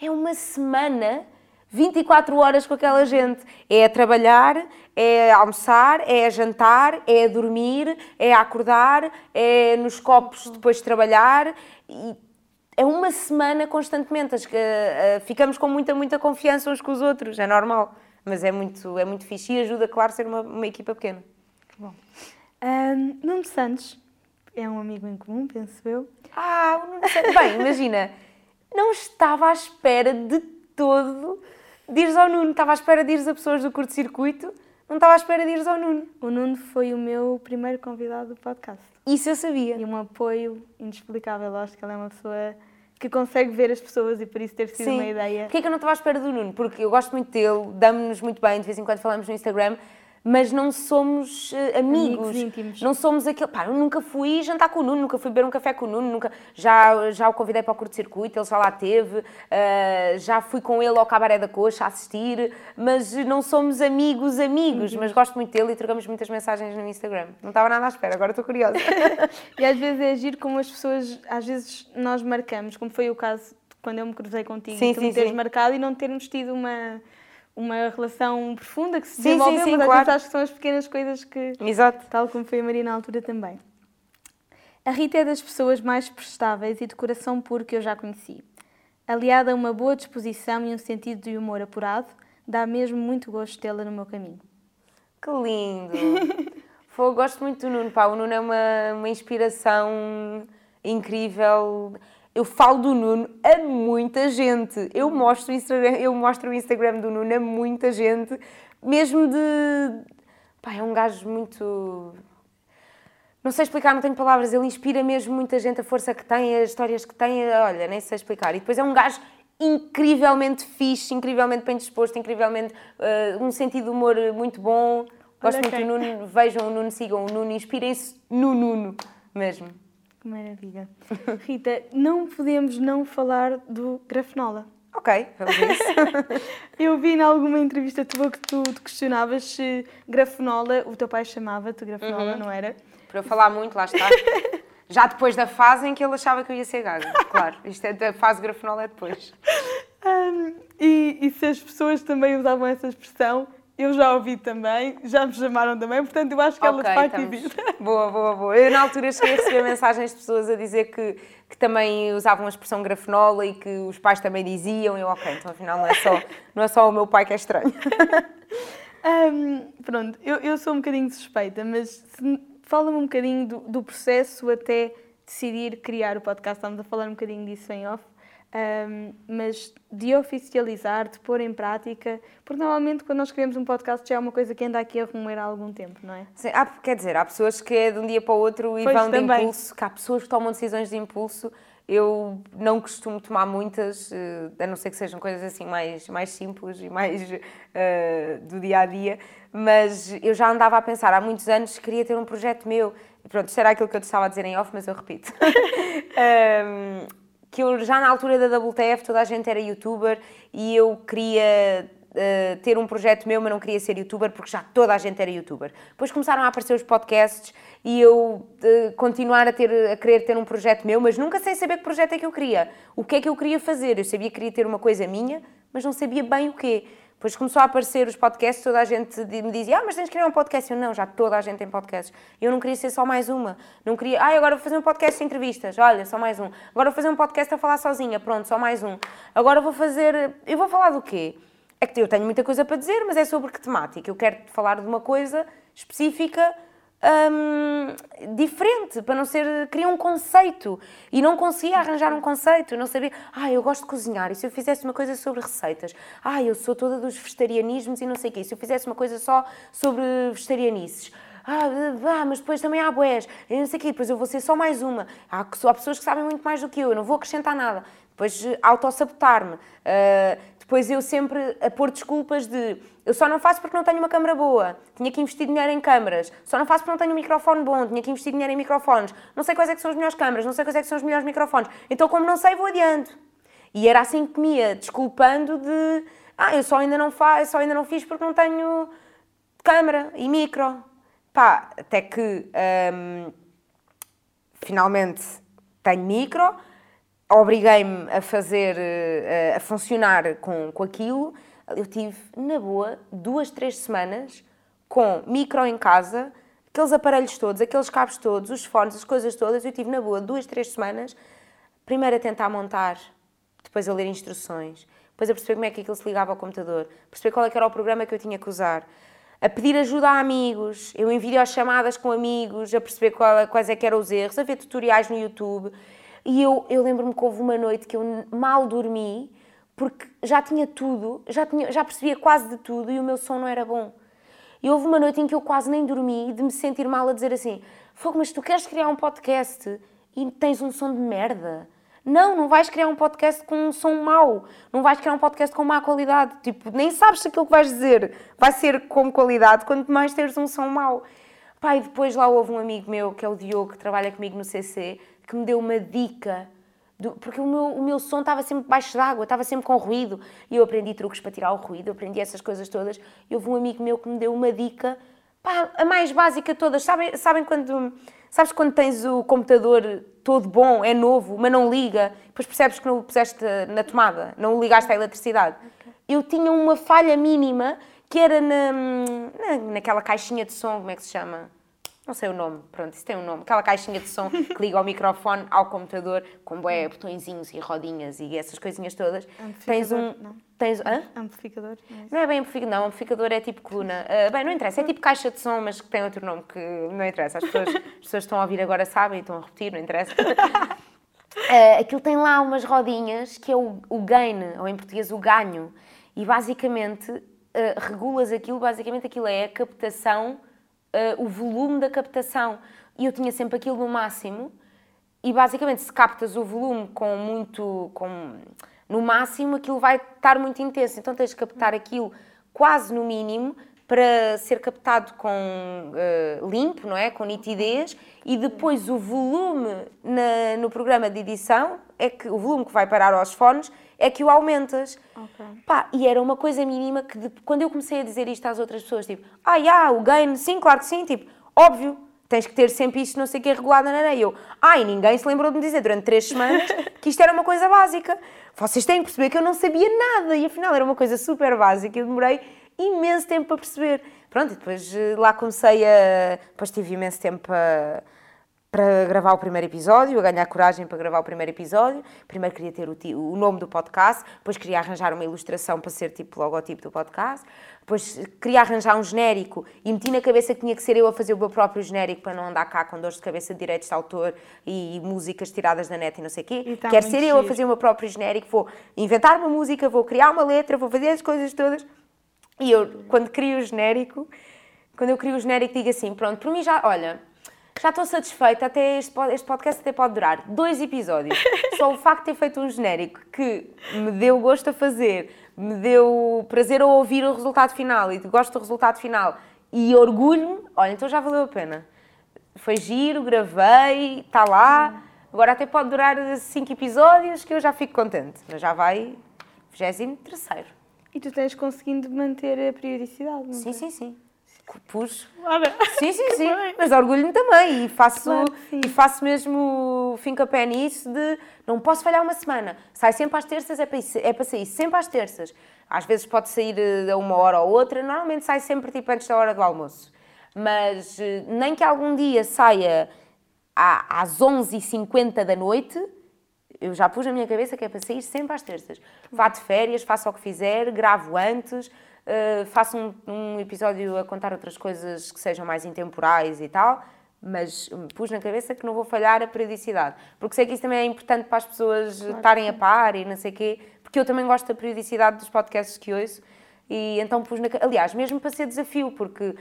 É uma semana, 24 horas com aquela gente. É a trabalhar, é a almoçar, é a jantar, é a dormir, é a acordar, é nos copos depois de trabalhar. E é uma semana constantemente. Eh, eh, ficamos com muita, muita confiança uns com os outros, é normal. Mas é muito, é muito fixe e ajuda, claro, a ser uma, uma equipa pequena. Bom. Ahm, Nuno Santos é um amigo em comum, penso eu. Ah, o Nuno Santos. Bem, imagina, não estava à espera de todo de ires ao Nuno, estava à espera de ires a pessoas do curto-circuito, não estava à espera de ires ao Nuno. O Nuno foi o meu primeiro convidado do podcast. Isso eu sabia. E um apoio inexplicável. Acho que ela é uma pessoa que consegue ver as pessoas e por isso ter sido Sim. uma ideia. Porquê que eu não estava à espera do Nuno? Porque eu gosto muito dele, damos-nos muito bem, de vez em quando falamos no Instagram, mas não somos eh, amigos. Amigos íntimos. Não somos aquele. Pá, eu nunca fui jantar com o Nuno, nunca fui beber um café com o Nuno, nunca, já, já o convidei para o curto-circuito, ele já lá teve, eh, já fui com ele ao Cabaré da Coxa a assistir, mas não somos amigos, amigos. Mas gosto muito dele e trocamos muitas mensagens no Instagram. Não estava nada à espera, agora estou curiosa. E às vezes é agir como as pessoas, às vezes nós marcamos, como foi o caso quando eu me cruzei contigo, Sim, tu sim, me teres sim. marcado e não termos tido uma, uma relação profunda que se Sim, sim, desenvolveu, sim, mas claro. acho que são as pequenas coisas que, Exato. tal como foi a Maria na altura também. A Rita é das pessoas mais prestáveis e de coração puro que eu já conheci. Aliada a uma boa disposição e um sentido de humor apurado, dá mesmo muito gosto tê-la no meu caminho. Que lindo! Gosto muito do Nuno, pá. O Nuno é uma, uma inspiração incrível. Eu falo do Nuno a muita gente. Eu mostro o Instagram, eu mostro o Instagram do Nuno a muita gente, mesmo de. Pá, é um gajo muito. Não sei explicar, não tenho palavras. Ele inspira mesmo muita gente, a força que tem, as histórias que tem. Olha, nem sei explicar. E depois é um gajo incrivelmente fixe, incrivelmente bem disposto, incrivelmente. eh, um sentido de humor muito bom. Gosto Olha muito quem. do Nuno. Vejam o Nuno, sigam o Nuno, inspirem-se no Nuno mesmo. Que maravilha. Rita, não podemos não falar do grafenola. Ok, vamos a isso. Eu vi em alguma entrevista tua que tu te questionavas se grafenola, o teu pai chamava-te grafenola, não era? Para eu falar muito, lá está. Já depois da fase em que ele achava que eu ia ser gaga. Claro, isto é da fase grafenola é depois. Ahm, e, e se as pessoas também usavam essa expressão, eu já ouvi também, já me chamaram também, portanto eu acho que ela de Ok, facto estamos- existe. Boa, boa, boa. Eu na altura cheguei a receber mensagens de pessoas a dizer que, que também usavam a expressão grafenola e que os pais também diziam. Eu, ok, então afinal não é só, não é só o meu pai que é estranho. Ahm, pronto, eu, eu sou um bocadinho suspeita, mas fala-me um bocadinho do, do processo até decidir criar o podcast. Estamos a falar um bocadinho disso em off. Ahm, mas de oficializar, de pôr em prática, porque normalmente quando nós criamos um podcast já é uma coisa que anda aqui a rumoer há algum tempo, não é? Sim, há, quer dizer, há pessoas que é de um dia para o outro e Pois, vão de também. impulso, que há pessoas que tomam decisões de impulso. Eu não costumo tomar muitas, eh, a não ser que sejam coisas assim mais, mais simples e mais eh, do dia a dia, mas eu já andava a pensar há muitos anos que queria ter um projeto meu. Pronto, isto era aquilo que eu te estava a dizer em off, mas eu repito. Ahm, que eu já na altura da WTF toda a gente era youtuber e eu queria uh, ter um projeto meu, mas não queria ser youtuber porque já toda a gente era youtuber. Depois começaram a aparecer os podcasts e eu uh, continuar a, ter, a querer ter um projeto meu, mas nunca sem saber que projeto é que eu queria. O que é que eu queria fazer? Eu sabia que queria ter uma coisa minha, mas não sabia bem o quê. Depois começou a aparecer os podcasts, toda a gente me dizia, ah, mas tens que criar um podcast. Eu, não, já toda a gente tem podcasts. Eu não queria ser só mais uma. Não queria, ah, agora vou fazer um podcast de entrevistas. Olha, só mais um. Agora vou fazer um podcast a falar sozinha. Pronto, só mais um. Agora vou fazer... Eu vou falar do quê? É que eu tenho muita coisa para dizer, mas é sobre que temática? Eu quero falar de uma coisa específica hum, diferente, para não ser. Queria um conceito e não conseguia arranjar um conceito, não sabia. Ah, eu gosto de cozinhar e se eu fizesse uma coisa sobre receitas? Ah, eu sou toda dos vegetarianismos e não sei o quê. Se eu fizesse uma coisa só sobre vegetarianices? Ah, mas depois também há boés, e não sei o quê, depois eu vou ser só mais uma. Há, há pessoas que sabem muito mais do que eu, eu não vou acrescentar nada. Depois eh, autossabotar-me. Ah, depois eu sempre a pôr desculpas de eu só não faço porque não tenho uma câmara boa, tinha que investir dinheiro em câmaras, só não faço porque não tenho um microfone bom, tinha que investir dinheiro em microfones, não sei quais é que são as melhores câmaras, não sei quais é que são os melhores microfones, então como não sei vou adiante. E era assim que me ia desculpando de ah, eu só ainda não faço, só ainda não fiz porque não tenho câmara e micro. Pá, até que hum, finalmente tenho micro, obriguei-me a fazer, eh, a funcionar com, com aquilo. Eu tive, na boa, duas, três semanas com micro em casa, aqueles aparelhos todos, aqueles cabos todos, os fones, as coisas todas. Eu tive, na boa, duas, três semanas, primeiro a tentar montar, depois a ler instruções, depois a perceber como é que aquilo se ligava ao computador, perceber qual é era o programa que eu tinha que usar, a pedir ajuda a amigos, eu em videochamadas com amigos, a perceber qual- quais é que eram os erros, a ver tutoriais no YouTube. E eu, eu lembro-me que houve uma noite que eu mal dormi, porque já tinha tudo, já, tinha, já percebia quase de tudo e o meu som não era bom. E houve uma noite em que eu quase nem dormi de me sentir mal a dizer assim: Fogo, mas tu queres criar um podcast e tens um som de merda? Não, não vais criar um podcast com um som mau. Não vais criar um podcast com má qualidade. Tipo, nem sabes se aquilo que vais dizer vai ser com qualidade, quanto mais teres um som mau. E depois lá houve um amigo meu, que é o Diogo, que trabalha comigo no CC, que me deu uma dica. Do, porque o meu, o meu som estava sempre baixo d'água, estava sempre com ruído. E eu aprendi truques para tirar o ruído, aprendi essas coisas todas. E houve um amigo meu que me deu uma dica, pá, a mais básica de todas. Sabem, sabem quando Sabes quando tens o computador todo bom, é novo, mas não liga, depois percebes que não o puseste na tomada, não o ligaste à eletricidade. Okay. Eu tinha uma falha mínima que era na, na, naquela caixinha de som, como é que se chama? Não sei o nome, pronto, isso tem um nome. Aquela caixinha de som que liga ao microfone, ao computador, com bué, botõezinhos e rodinhas e essas coisinhas todas. Tens um. Não. Tens, hã? Amplificador? Não é, não é bem amplificador, não. Amplificador é tipo coluna. Uh, bem, não interessa, é tipo caixa de som, mas que tem outro nome que não interessa. As pessoas, as pessoas que estão a ouvir agora sabem e estão a repetir, não interessa. Uh, aquilo tem lá umas rodinhas que é o, o gain, ou em português o ganho. E basicamente uh, regulas aquilo, basicamente aquilo é a captação uh, o volume da captação. E eu tinha sempre aquilo no máximo. E basicamente, se captas o volume com muito. Com, no máximo, aquilo vai estar muito intenso. Então tens de captar aquilo quase no mínimo para ser captado com uh, limpo, não é? Com nitidez e depois o volume na, no programa de edição é que o volume que vai parar aos fones é que o aumentas. Okay. Pá, e era uma coisa mínima que de, quando eu comecei a dizer isto às outras pessoas, tipo, ah, yeah, o gain, sim, claro que sim, tipo, óbvio, tens que ter sempre isto, não sei o que, é regulado na areia. Eu, ah, e ninguém se lembrou de me dizer durante três semanas que isto era uma coisa básica. Vocês têm que perceber que eu não sabia nada e afinal era uma coisa super básica. Eu demorei imenso tempo para perceber. Pronto, e depois eh, lá comecei a. Depois tive imenso tempo para, para gravar o primeiro episódio, a ganhar coragem para gravar o primeiro episódio. Primeiro queria ter o, o nome do podcast, depois queria arranjar uma ilustração para ser tipo logotipo do podcast, depois queria arranjar um genérico e meti na cabeça que tinha que ser eu a fazer o meu próprio genérico para não andar cá com dores de cabeça de direitos de autor e músicas tiradas da net e não sei o quê. Tá Quero ser giro. eu a fazer o meu próprio genérico, vou inventar uma música, vou criar uma letra, vou fazer as coisas todas. E eu, quando crio o genérico, quando eu crio o genérico, digo assim: pronto, por mim já, olha, já estou satisfeita, até este, este podcast até pode durar dois episódios. Só o facto de ter feito um genérico que me deu gosto a fazer, me deu prazer a ouvir o resultado final e gosto do resultado final e orgulho-me, olha, então já valeu a pena. Foi giro, gravei, está lá. Agora até pode durar cinco episódios que eu já fico contente, mas já vai 23 terceiro. E tu tens conseguindo manter a periodicidade, não Sim, é? sim, sim. Puxo. Sim, sim, sim. Mas orgulho-me também e faço, claro e faço mesmo finca pé nisso de não posso falhar uma semana. Sai sempre às terças, é para, é para sair sempre às terças. Às vezes pode sair eh, a uma hora ou outra, normalmente sai sempre tipo antes da hora do almoço. Mas eh, nem que algum dia saia às 11h50 da noite, eu já pus na minha cabeça que é para sair sempre às terças. Vá de férias, faça o que fizer, gravo antes, uh, faço um, um, episódio a contar outras coisas que sejam mais intemporais e tal, mas pus na cabeça que não vou falhar a periodicidade. Porque sei que isso também é importante para as pessoas claro. estarem a par e não sei o quê, porque eu também gosto da periodicidade dos podcasts que ouço. E então pus na. Aliás, mesmo para ser desafio, porque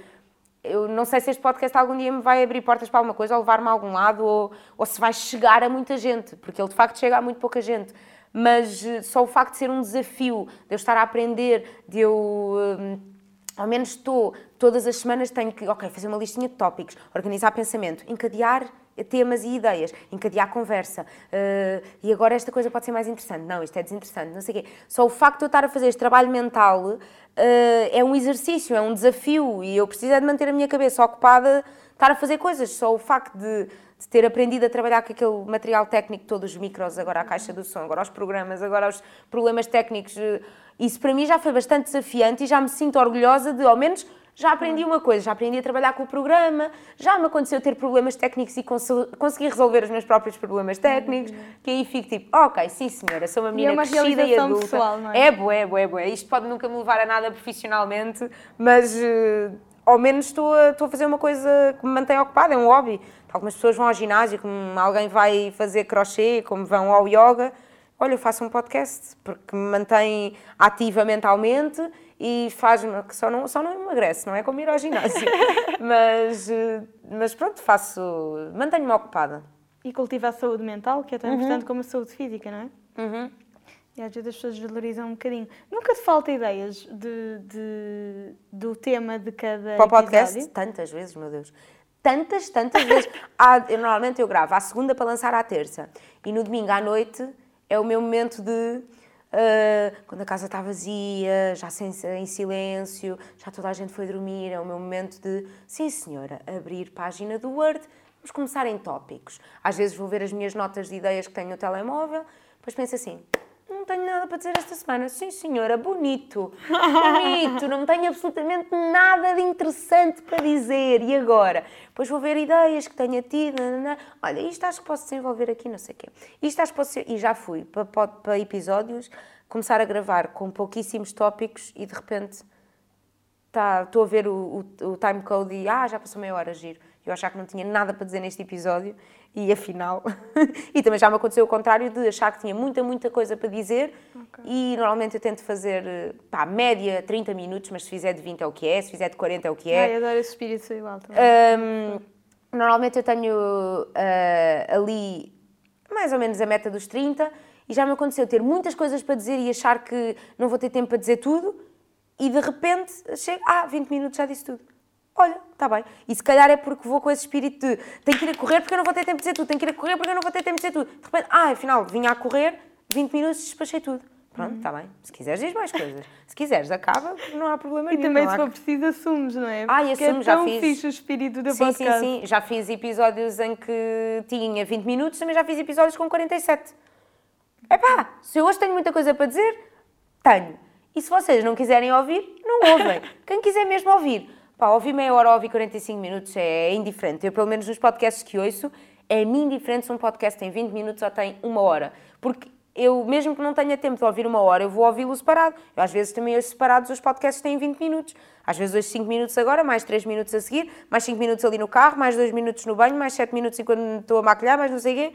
eu não sei se este podcast algum dia me vai abrir portas para alguma coisa, ou levar-me a algum lado, ou, ou se vai chegar a muita gente, porque ele de facto chega a muito pouca gente. Mas eh, só o facto de ser um desafio, de eu estar a aprender, de eu. Um, ao menos estou, todas as semanas tenho que, ok, fazer uma listinha de tópicos, organizar pensamento, encadear temas e ideias, encadear conversa. Uh, e agora esta coisa pode ser mais interessante. Não, isto é desinteressante, não sei o quê. Só o facto de eu estar a fazer este trabalho mental é um exercício, é um desafio e eu preciso é de manter a minha cabeça ocupada, estar a fazer coisas. Só o facto de, de ter aprendido a trabalhar com aquele material técnico, todos os micros, agora a caixa do som, agora os programas, agora os problemas técnicos, uh, isso para mim já foi bastante desafiante e já me sinto orgulhosa de, ao menos, já aprendi uma coisa, já aprendi a trabalhar com o programa, já me aconteceu ter problemas técnicos e cons conseguir resolver os meus próprios problemas técnicos, que aí fico tipo, ok, sim senhora, sou uma menina e é uma crescida e adulta. Pessoal, não é? é boa, é boa, é boa. Isto pode nunca me levar a nada profissionalmente, mas uh, ao menos estou a, estou a fazer uma coisa que me mantém ocupada, é um hobby. Algumas pessoas vão ao ginásio, como alguém vai fazer crochê, como vão ao yoga. Olha, eu faço um podcast porque me mantém ativa mentalmente e faz-me, que só não, só não emagrece, não é como ir ao ginásio. mas, eh, mas pronto, faço, mantenho-me ocupada. E cultiva a saúde mental, que é tão Uhum. importante como a saúde física, não é? E às vezes as pessoas valorizam um bocadinho. Nunca te falta ideias de, de- do tema de cada Para o podcast, episódio? tantas vezes, meu Deus. Tantas, tantas vezes. Eu, normalmente eu gravo à segunda para lançar à terça. E no domingo à noite é o meu momento de. Ah, quando a casa está vazia, já sem, em silêncio, já toda a gente foi dormir, é o meu momento de, sim senhora, abrir página do Word, vamos começar em tópicos. Às vezes vou ver as minhas notas de ideias que tenho no telemóvel, depois penso assim, não tenho nada para dizer esta semana. Sim, senhora, bonito. Bonito, não tenho absolutamente nada de interessante para dizer. E agora? Depois vou ver ideias que tenha tido. Olha, isto acho que posso desenvolver aqui, não sei o quê. Isto acho que posso. E já fui para, para, episódios, começar a gravar com pouquíssimos tópicos e de repente tá, estou a ver o, o, o time code e ah, já passou meia hora, giro. Eu achar que não tinha nada para dizer neste episódio e afinal. e também já me aconteceu o contrário de achar que tinha muita, muita coisa para dizer e normalmente eu tento fazer, eh, pá, média 30 minutos, mas se fizer de 20 é o que é, se fizer de 40 é o que é. Ai, adoro esse espírito, sou igual também. Hum, normalmente eu tenho ah, ali mais ou menos a meta dos 30 e já me aconteceu ter muitas coisas para dizer e achar que não vou ter tempo para dizer tudo e de repente chego, ah, 20 minutos já disse tudo. Olha, está bem. E se calhar é porque vou com esse espírito de tenho que ir a correr porque eu não vou ter tempo de dizer tudo, tenho que ir a correr porque eu não vou ter tempo de dizer tudo. De repente, ah, afinal, vinha a correr, 20 minutos despachei tudo. Pronto, está bem. Se quiseres, diz mais coisas. Se quiseres, acaba, não há problema E nenhum. também, não se for preciso, assumes, não é? Ai, Porque assumo, é já fiz. fixe o espírito do Sim, podcast. sim, sim. Já fiz episódios em que tinha 20 minutos, também já fiz episódios com 47. Epá, se eu hoje tenho muita coisa para dizer, tenho. E se vocês não quiserem ouvir, não ouvem. Quem quiser mesmo ouvir, pá, ouvir meia hora ou ouvir 45 minutos é indiferente. Eu, pelo menos nos podcasts que ouço, é-me indiferente se um podcast tem 20 minutos ou tem uma hora. Porque eu, mesmo que não tenha tempo de ouvir uma hora, eu vou ouvi-lo separado. Eu, às vezes também ouço separados os podcasts têm 20 minutos. Às vezes ouço 5 minutos agora, mais 3 minutos a seguir, mais 5 minutos ali no carro, mais 2 minutos no banho, mais 7 minutos enquanto estou a maquilhar, mais não sei o quê.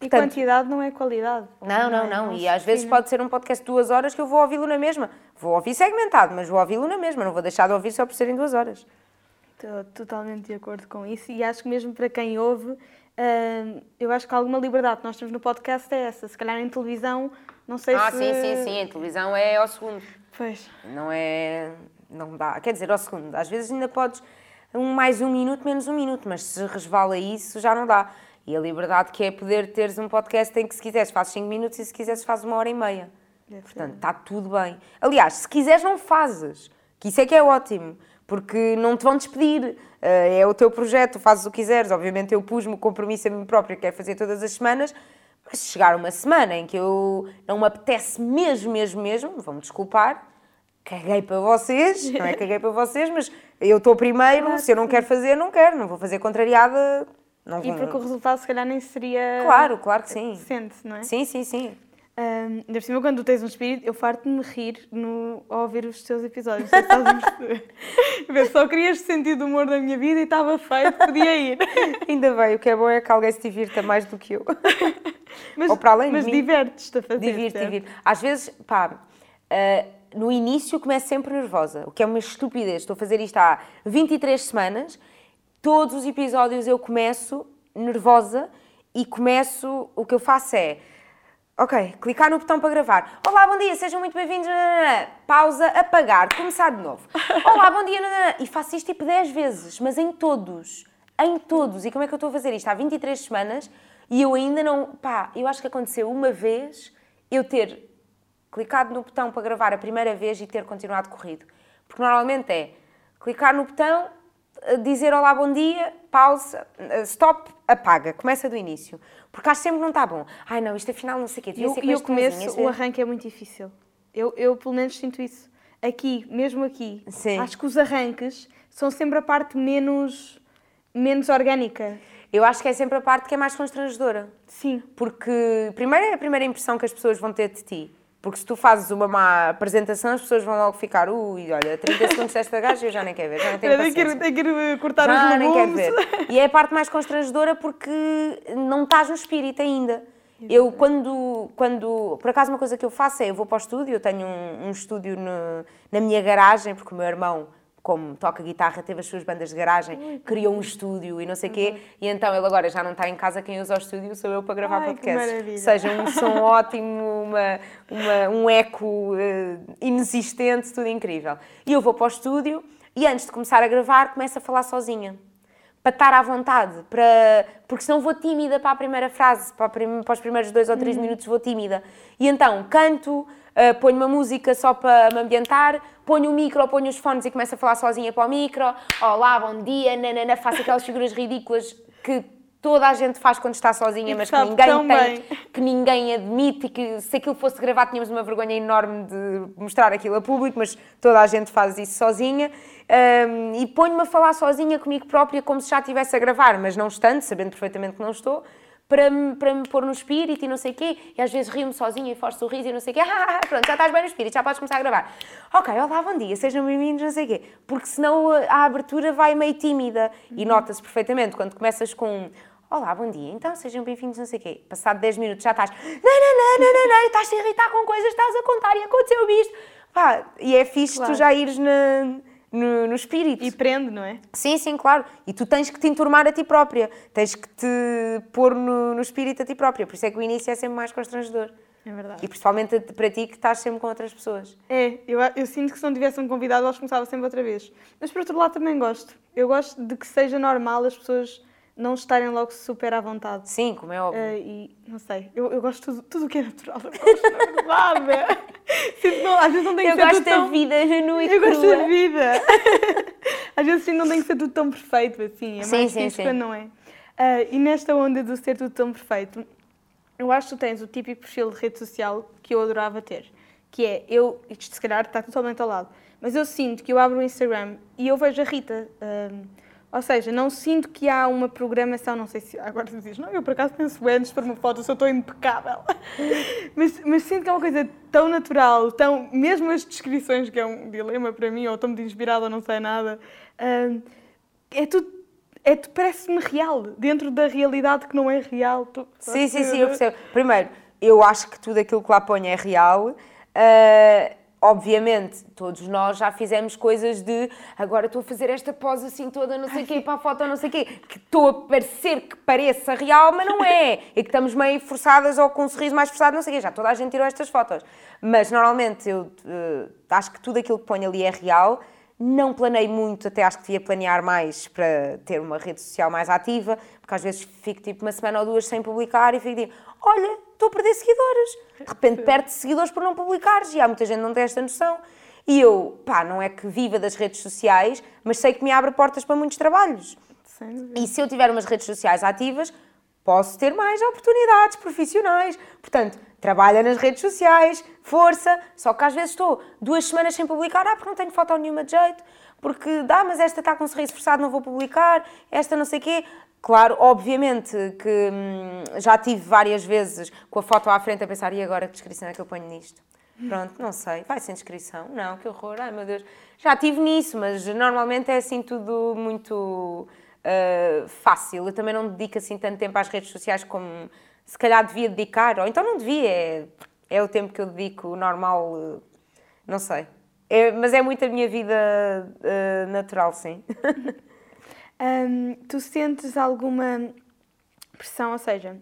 E Portanto, quantidade não é qualidade. não, não, é? não. E às vezes pode ser um podcast de duas horas que eu vou ouvi-lo na mesma. Vou ouvir segmentado, mas vou ouvi-lo na mesma. Não vou deixar de ouvir só por serem duas horas. Estou totalmente de acordo com isso e acho que mesmo para quem ouve, hum, eu acho que alguma liberdade que nós temos no podcast é essa. Se calhar em televisão, não sei Ah, se... sim, sim, sim. A televisão é ao segundo. Pois. Não é. Não dá. Quer dizer, ao segundo. Às vezes ainda podes. Um, mais um minuto, menos um minuto, mas se resvala isso já não dá. E a liberdade que é poder teres um podcast em que se quiseres fazes 5 minutos e se quiseres fazes uma hora e meia. Ser. Portanto, está tudo bem. Aliás, se quiseres, não fazes. Que isso é que é ótimo. Porque não te vão despedir. Eh, É o teu projeto, fazes o que quiseres. Obviamente, eu pus-me o compromisso a mim própria, que quero fazer todas as semanas. Mas se chegar uma semana em que eu não me apetece mesmo, mesmo, mesmo, vão-me desculpar. Caguei para vocês, não é caguei para vocês, mas eu estou primeiro. Claro se eu não que quero fazer, não quero. Não vou fazer contrariada. Não E porque o resultado se calhar nem seria... Claro, claro que sim. Sente, não é? Sim, sim, sim. Um, ainda por cima, quando tu tens um espírito, eu farto-me rir no, ao ouvir os teus episódios. Eu só querias sentir o humor da minha vida e estava feito, podia ir. Ainda bem, o que é bom é que alguém se divirta mais do que eu. Mas, Ou para além de mas mim. divertes-te a fazer. Divirto, certo? divirto. Às vezes, pá, ah, no início começo sempre nervosa, o que é uma estupidez. Estou a fazer isto há 23 semanas, todos os episódios eu começo nervosa e começo, o que eu faço é, ok, clicar no botão para gravar. Olá, bom dia, sejam muito bem-vindos. Pausa, apagar, começar de novo. Olá, bom dia, e faço isto tipo 10 vezes, mas em todos. Em todos. E como é que eu estou a fazer isto? Há 23 semanas e eu ainda não. Pá, eu acho que aconteceu uma vez eu ter clicado no botão para gravar a primeira vez e ter continuado corrido. Porque normalmente é clicar no botão, dizer olá, bom dia, pausa, eh, stop, apaga, começa do início. Porque acho sempre que não está bom. Ai não, isto afinal não sei o quê, devia eu, ser com eu começo, o arranque é muito difícil. Eu, eu pelo menos sinto isso. Aqui, mesmo aqui. Sim. Acho que os arranques são sempre a parte menos, menos orgânica. Eu acho que é sempre a parte que é mais constrangedora. Sim. Porque, primeiro, é a primeira impressão que as pessoas vão ter de ti. Porque se tu fazes uma má apresentação, as pessoas vão logo ficar, ui, olha, 30 segundos desta gaja eu já nem quero ver, já nem tenho Tem que, ir, paciência. tem que ir cortar Já os nem quero legumes. ver. E é a parte mais constrangedora porque não estás no espírito ainda. Eu, quando, quando. Por acaso, uma coisa que eu faço é: eu vou para o estúdio, eu tenho um, um estúdio no, na minha garagem, porque o meu irmão, como toca guitarra, teve as suas bandas de garagem, criou um estúdio e não sei o quê, e então ele agora já não está em casa, quem usa o estúdio sou eu para gravar Ai, podcasts. Ou seja, um som ótimo, uma, uma- um eco eh, inexistente, tudo incrível. E eu vou para o estúdio e antes de começar a gravar, começo a falar sozinha. Para estar à vontade, para... porque senão vou tímida para a primeira frase, para, prim- para os primeiros dois ou três minutos vou tímida. E então canto, eh, ponho uma música só para me ambientar, ponho o micro, ponho os fones e começo a falar sozinha para o micro. Olá, bom dia, nanana, faço aquelas figuras ridículas que toda a gente faz quando está sozinha, E mas que ninguém tem, que ninguém admite e que se aquilo fosse gravado tínhamos uma vergonha enorme de mostrar aquilo a público, mas toda a gente faz isso sozinha. Ahm, e ponho-me a falar sozinha comigo própria como se já estivesse a gravar, mas não estando, sabendo perfeitamente que não estou, para me, para me pôr no espírito e não sei o quê. E às vezes rio-me sozinha e forço sorriso e não sei o quê. Ah, pronto, já estás bem no espírito, já podes começar a gravar. Ok, olá, bom dia, sejam bem-vindos, não sei o quê. Porque senão a, a abertura vai meio tímida e nota-se perfeitamente quando começas com Olá, bom dia. Então, sejam bem-vindos, não sei o quê. Passado 10 minutos já estás. Não, não, não, não, não, não, estás-te a irritar com coisas, estás a contar e aconteceu isto. Pá, e é fixe Claro. tu já ires na- no, no espírito. E prende, não é? Sim, sim, claro. E tu tens que te enturmar a ti própria. Tens que te pôr no, no espírito a ti própria. Por isso é que o início é sempre mais constrangedor. É verdade. E principalmente para ti que estás sempre com outras pessoas. É, eu, eu sinto que se não tivesse um convidado, eles começava sempre outra vez. Mas por outro lado também gosto. Eu gosto de que seja normal as pessoas não estarem logo super à vontade. Sim, como é óbvio. Ah, e não sei, eu, eu gosto de tudo, o que é natural. Eu gosto, na verdade. Sinto não, às vezes não tem que Eu ser gosto tudo da tão... vida nua e Eu gosto crua. da vida. Às vezes sim, não tem que ser tudo tão perfeito assim. É Sim, mais sim, sim. quando não é. Ah, e nesta onda do ser tudo tão perfeito, eu acho que tu tens o típico perfil de rede social que eu adorava ter. Que é, eu, isto se calhar está totalmente ao lado, mas eu sinto que eu abro o Instagram e eu vejo a Rita. ah, ou seja, não sinto que há uma programação, não sei se agora tu dizes, não, eu por acaso penso antes para uma foto, se eu estou impecável. mas, mas sinto que é uma coisa tão natural, tão, mesmo as descrições, que é um dilema para mim, ou estou muito inspirada ou não sei nada, hum, é tudo, é, parece-me real, dentro da realidade que não é real. Tu- Sim, sim, sim, eu percebo. Primeiro, eu acho que tudo aquilo que lá põe é real. Ah, obviamente, todos nós já fizemos coisas de agora estou a fazer esta pose assim toda, não sei o quê, para a foto, não sei o quê, que estou a parecer que pareça real, mas não é. E que estamos meio forçadas ou com um sorriso mais forçado, não sei o quê. Já toda a gente tirou estas fotos. Mas normalmente eu eh, acho que tudo aquilo que ponho ali é real. Não planei muito, até acho que devia planear mais para ter uma rede social mais ativa, porque às vezes fico tipo uma semana ou duas sem publicar e fico tipo, olha, estou a perder seguidores. De repente perde seguidores por não publicares e há muita gente que não tem esta noção. E eu, pá, não é que viva das redes sociais, mas sei que me abre portas para muitos trabalhos. E se eu tiver umas redes sociais ativas, posso ter mais oportunidades profissionais. Portanto, trabalha nas redes sociais, força. Só que às vezes estou duas semanas sem publicar, ah, porque não tenho foto nenhuma de jeito, porque dá, mas esta está com um sorriso forçado, não vou publicar, esta não sei quê. Claro, obviamente que hum, já tive várias vezes com a foto à frente a pensar, e agora que descrição é que eu ponho nisto? Pronto, não sei, vai sem descrição? Não, que horror, ai meu Deus. Já tive nisso, mas normalmente é assim tudo muito uh, fácil. Eu também não dedico assim tanto tempo às redes sociais como se calhar devia dedicar, ou então não devia, é, é o tempo que eu dedico normal, uh, não sei. É- mas é muito a minha vida uh, natural, sim. Hum, tu sentes alguma pressão, ou seja,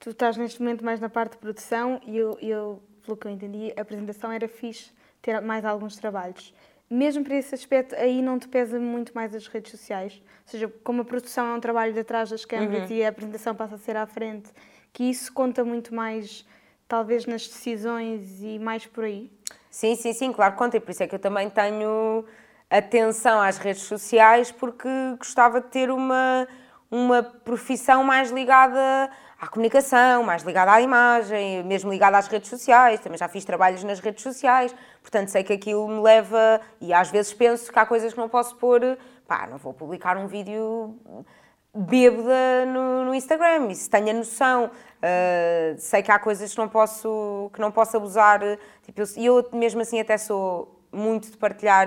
tu estás neste momento mais na parte de produção e eu, eu, pelo que eu entendi, a apresentação era fixe ter mais alguns trabalhos. Mesmo para esse aspecto, aí não te pesa muito mais as redes sociais. Ou seja, como a produção é um trabalho de atrás das câmaras e a apresentação passa a ser à frente, que isso conta muito mais, talvez, nas decisões e mais por aí. Sim, sim, sim, claro, conta. E por isso é que eu também tenho atenção às redes sociais, porque gostava de ter uma, uma profissão mais ligada à comunicação, mais ligada à imagem, mesmo ligada às redes sociais. Também já fiz trabalhos nas redes sociais, portanto sei que aquilo me leva. E às vezes penso que há coisas que não posso pôr. Pá, não vou publicar um vídeo bêbada no, no Instagram, isso tenho a noção. Uh, sei que há coisas que não posso, que não posso abusar. Tipo, eu- eu, mesmo assim até sou muito de partilhar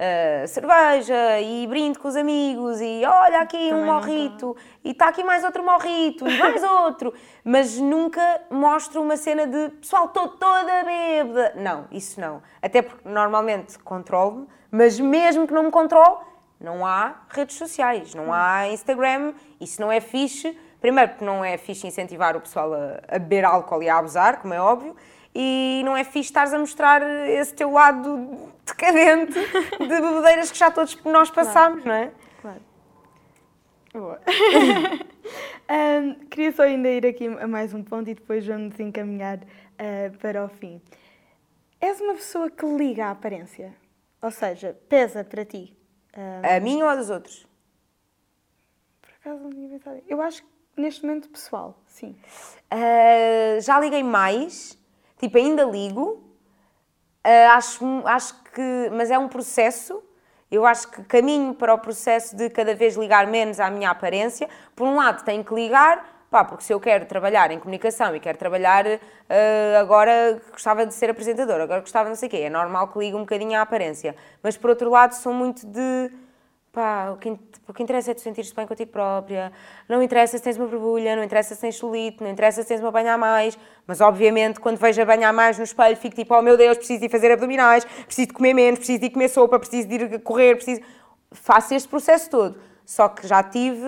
uh, cerveja e brinde com os amigos e olha aqui Também um morrito e está aqui mais outro morrito e mais outro, mas nunca mostro uma cena de pessoal, estou toda bêbada. Não, isso não. Até porque normalmente controlo-me, mas mesmo que não me controle, não há redes sociais, não há Instagram, isso não é fixe. Primeiro, porque não é fixe incentivar o pessoal a, a beber álcool e a abusar, como é óbvio, e não é fixe estares a mostrar esse teu lado decadente de bebedeiras que já todos nós passámos, não é? Claro. Boa. um, queria só ainda ir aqui a mais um ponto e depois vamos encaminhar uh, para o fim. És uma pessoa que liga à aparência? Ou seja, pesa para ti? Um, a mim ou a dos outros? Por acaso não tinha pensado. Eu acho que neste momento pessoal, sim. Uh, já liguei mais, tipo, ainda ligo. Uh, acho, acho que. Mas é um processo. Eu acho que caminho para o processo de cada vez ligar menos à minha aparência. Por um lado, tenho que ligar, pá, porque se eu quero trabalhar em comunicação e quero trabalhar uh, agora, gostava de ser apresentadora, agora gostava não sei o quê, é normal que ligue um bocadinho à aparência. Mas por outro lado, sou muito de pá, o que, o que interessa é tu sentir-te bem contigo própria, não interessa se tens uma borbulha, não interessa se tens solito, não interessa se tens uma banha a mais, mas obviamente quando vejo a banha a mais no espelho fico tipo, oh meu Deus, preciso de fazer abdominais, preciso de comer menos, preciso de comer sopa, preciso de ir correr, preciso... Faço este processo todo, só que já tive,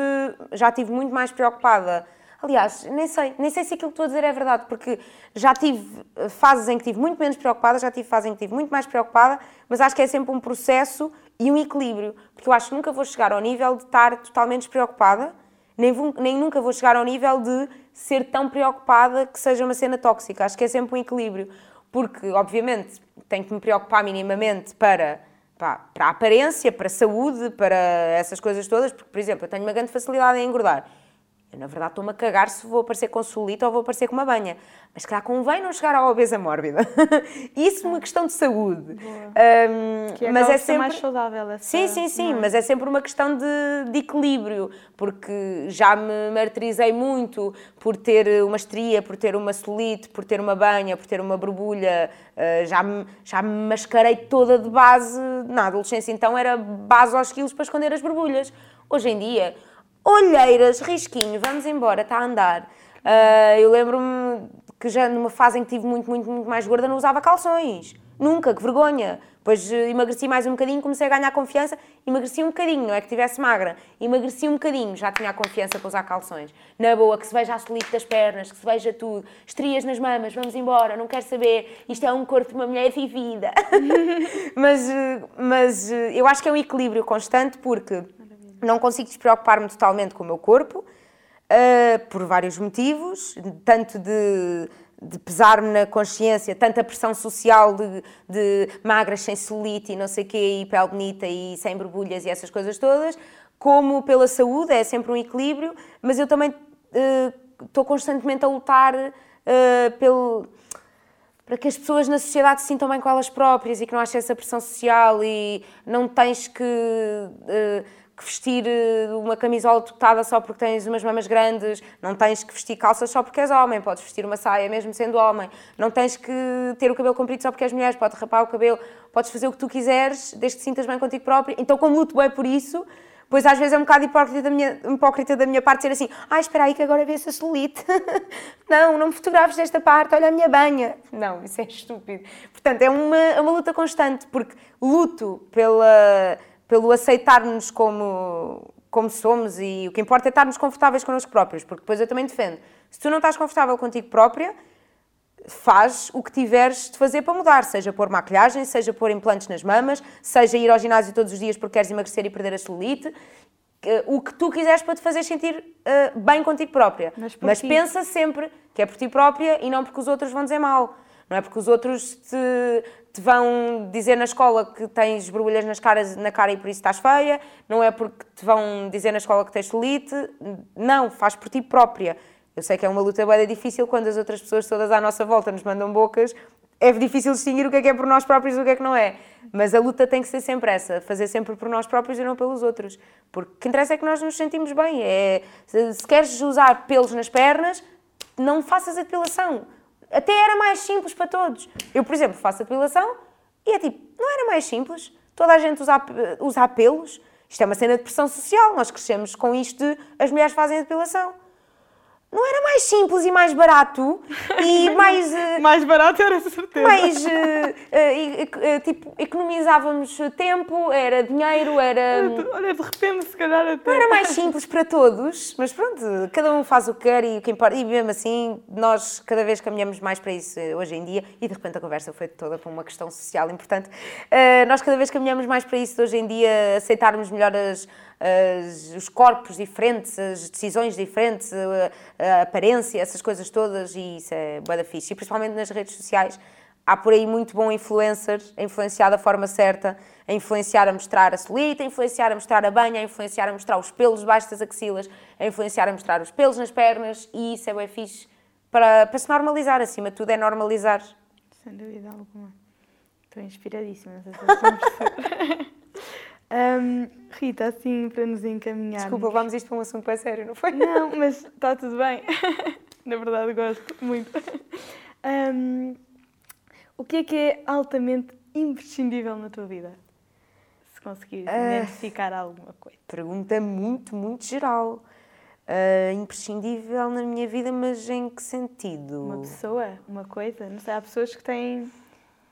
já tive muito mais preocupada Aliás, nem sei, nem sei se aquilo que estou a dizer é verdade, porque já tive fases em que estive muito menos preocupada, já tive fases em que estive muito mais preocupada, mas acho que é sempre um processo e um equilíbrio, porque eu acho que nunca vou chegar ao nível de estar totalmente despreocupada, nem, vou, nem nunca vou chegar ao nível de ser tão preocupada que seja uma cena tóxica. Acho que é sempre um equilíbrio, porque, obviamente, tenho que me preocupar minimamente para, para a aparência, para a saúde, para essas coisas todas, porque, por exemplo, eu tenho uma grande facilidade em engordar eu, na verdade, estou-me a cagar se vou aparecer com solito ou vou aparecer com uma banha. Mas, calhar, convém não chegar à obesa mórbida. Isso é uma questão de saúde. Um, que é mas é sempre mais saudável. Essa... Sim, sim, sim. É? Mas é sempre uma questão de, de, equilíbrio. Porque já me martirizei muito por ter uma estria, por ter uma solite, por ter uma banha, por ter uma borbulha. Uh, já, me, já me mascarei toda de base. Na adolescência, então, era base aos quilos para esconder as borbulhas. Hoje em dia olheiras, risquinho, vamos embora, está a andar. Uh, eu lembro-me que já numa fase em que tive muito, muito, muito mais gorda não usava calções. Nunca, que vergonha. Depois uh, emagreci mais um bocadinho, comecei a ganhar confiança, emagreci um bocadinho, não é que estivesse magra, emagreci um bocadinho, já tinha a confiança para usar calções. Na boa, que se veja a solite das pernas, que se veja tudo, estrias nas mamas, vamos embora, não quero saber, isto é um corpo de uma mulher vivida. mas, uh, mas uh, eu acho que é um equilíbrio constante porque não consigo despreocupar-me totalmente com o meu corpo, uh, por vários motivos, tanto de, de pesar-me na consciência, tanta pressão social de, de magras sem celulite e não sei o quê, e pele bonita e sem borbulhas e essas coisas todas, como pela saúde, é sempre um equilíbrio, mas eu também uh, estou constantemente a lutar uh, pelo para que as pessoas na sociedade se sintam bem com elas próprias e que não achem essa pressão social e não tens que uh, que vestir eh, uma camisola totada só porque tens umas mamas grandes, não tens que vestir calças só porque és homem, podes vestir uma saia mesmo sendo homem, não tens que ter o cabelo comprido só porque és mulher, podes rapar o cabelo, podes fazer o que tu quiseres, desde que sintas bem contigo próprio. Então, como luto bem por isso, pois às vezes é um bocado hipócrita da minha, hipócrita da minha parte dizer assim: ah, espera aí que agora vê essa solite. não, não me fotografes desta parte, olha a minha banha. Não, isso é estúpido. Portanto, é uma, é uma luta constante, porque luto pela pelo aceitarmos como, como somos e o que importa é estarmos confortáveis connosco próprios, porque depois eu também defendo. Se tu não estás confortável contigo própria, faz o que tiveres de fazer para mudar, seja pôr maquilhagem, seja pôr implantes nas mamas, seja ir ao ginásio todos os dias porque queres emagrecer e perder a celulite, o que tu quiseres para te fazer sentir uh, bem contigo própria. Mas, Mas pensa sempre que é por ti própria e não porque os outros vão dizer mal. Não é porque os outros te, te vão dizer na escola que tens borbulhas nas caras, na cara e por isso estás feia, não é porque te vão dizer na escola que tens celite, não, faz por ti própria. Eu sei que é uma luta bem difícil quando as outras pessoas todas à nossa volta nos mandam bocas, é difícil distinguir o que é que é por nós próprios e o que é que não é. Mas a luta tem que ser sempre essa, fazer sempre por nós próprios e não pelos outros. Porque o que interessa é que nós nos sentimos bem. É, se, se queres usar pelos nas pernas, não faças a depilação até era mais simples para todos. Eu, por exemplo, faço a depilação e é tipo, não era mais simples? toda a gente usa, usa apelos. Isto é uma cena de pressão social, nós crescemos com isto de as mulheres fazem a depilação não era mais simples e mais barato e mais. Uh, mais barato era certeza. Mais. Uh, uh, tipo, economizávamos tempo, era dinheiro, era. Olha, de repente, se calhar até. Não era mais simples para todos, mas pronto, cada um faz o que quer e o que importa. E mesmo assim, nós cada vez caminhamos mais para isso hoje em dia e de repente a conversa foi toda para uma questão social importante. nós cada vez caminhamos mais para isso hoje em dia, aceitarmos melhor as as, os corpos diferentes, as decisões diferentes, a, a, aparência, essas coisas todas, e isso é bué da fixe. E principalmente nas redes sociais, há por aí muito bom influencer, a influenciar da forma certa, a influenciar a mostrar a solita, a influenciar a mostrar a banha, a influenciar a mostrar os pelos debaixo das axilas, a influenciar a mostrar os pelos nas pernas, e isso é bem fixe para, para se normalizar, acima de tudo é normalizar. Sem dúvida alguma. Estou inspiradíssima, sei se Um, Rita, assim, para nos encaminhar. Desculpa, vamos isto para um assunto bem sério, não foi? Não, mas está tudo bem. Na verdade, gosto muito. Um, o que é que é altamente imprescindível na tua vida? Se conseguires uh, identificar alguma coisa. Pergunta muito, muito geral. Uh, imprescindível na minha vida, mas em que sentido? Uma pessoa, uma coisa. Não sei, há pessoas que têm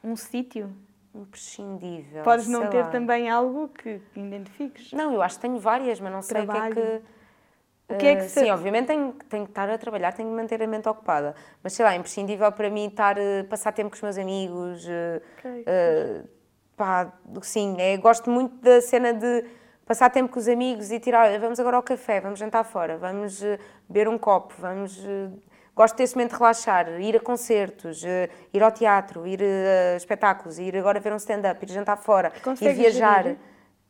um sítio imprescindível. Podes não ter lá. também algo que identifiques? Não, eu acho que tenho várias, mas não sei Trabalho. o que é que. O que é que uh, Sim, obviamente tenho, tenho que estar a trabalhar, tenho que manter a mente ocupada. Mas sei lá, é imprescindível para mim estar, uh, passar tempo com os meus amigos. Uh, okay. pá, sim, é, gosto muito da cena de passar tempo com os amigos e tirar, vamos agora ao café, vamos jantar fora, vamos beber um copo, vamos Gosto desse momento de relaxar, ir a concertos, eh, ir ao teatro, ir a espetáculos, ir agora ver um stand-up, ir jantar fora, ir viajar. Gerir?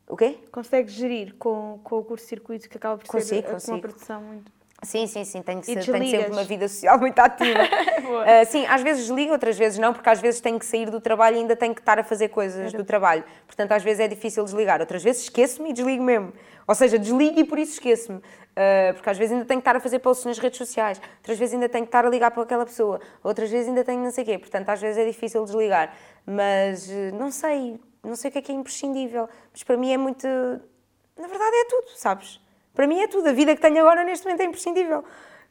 O quê? Consegues gerir com, com o curso-circuito que acaba por consigo, ser eh, consigo. uma produção muito... Sim, sim, sim, tenho, que ser, tenho sempre uma vida social muito ativa. uh, sim, às vezes desligo, outras vezes não, porque às vezes tenho que sair do trabalho e ainda tenho que estar a fazer coisas do trabalho. Portanto, às vezes é difícil desligar. Outras vezes esqueço-me e desligo mesmo. Ou seja, desligo e por isso esqueço-me. Uh, porque às vezes ainda tenho que estar a fazer posts nas redes sociais, outras vezes ainda tenho que estar a ligar para aquela pessoa, outras vezes ainda tenho não sei o quê. Portanto, às vezes é difícil desligar. Mas uh, não sei, não sei o que é que é imprescindível. Mas para mim é muito. Na verdade é tudo, sabes? Para mim é tudo. A vida que tenho agora neste momento é imprescindível.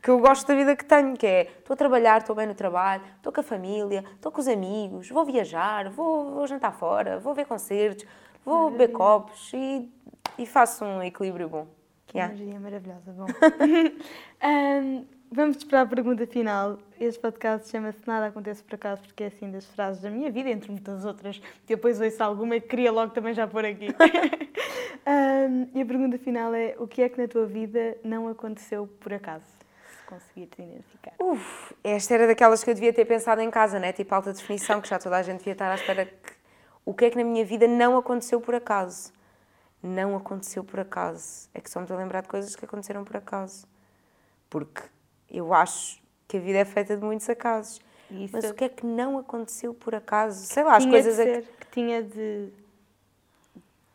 Que eu gosto da vida que tenho, que é estou a trabalhar, estou bem no trabalho, estou com a família, estou com os amigos, vou viajar, vou, vou jantar fora, vou ver concertos, vou beber copos e, e faço um equilíbrio bom. Que energia maravilhosa. Bom. um, vamos para a pergunta final. Este podcast chama-se Nada Acontece por Acaso, porque é assim das frases da minha vida, entre muitas outras, que depois ouço alguma e queria logo também já pôr aqui. um, e a pergunta final é: o que é que na tua vida não aconteceu por acaso? Se conseguires identificar. Uf, esta era daquelas que eu devia ter pensado em casa, né? Tipo alta definição, que já toda a gente devia estar à espera que. O que é que na minha vida não aconteceu por acaso? Não aconteceu por acaso. É que só me estou a lembrar de coisas que aconteceram por acaso. Porque eu acho que a vida é feita de muitos acasos. Isso. Mas o que é que não aconteceu por acaso? Sei lá, as coisas. Que, ser, que tinha de,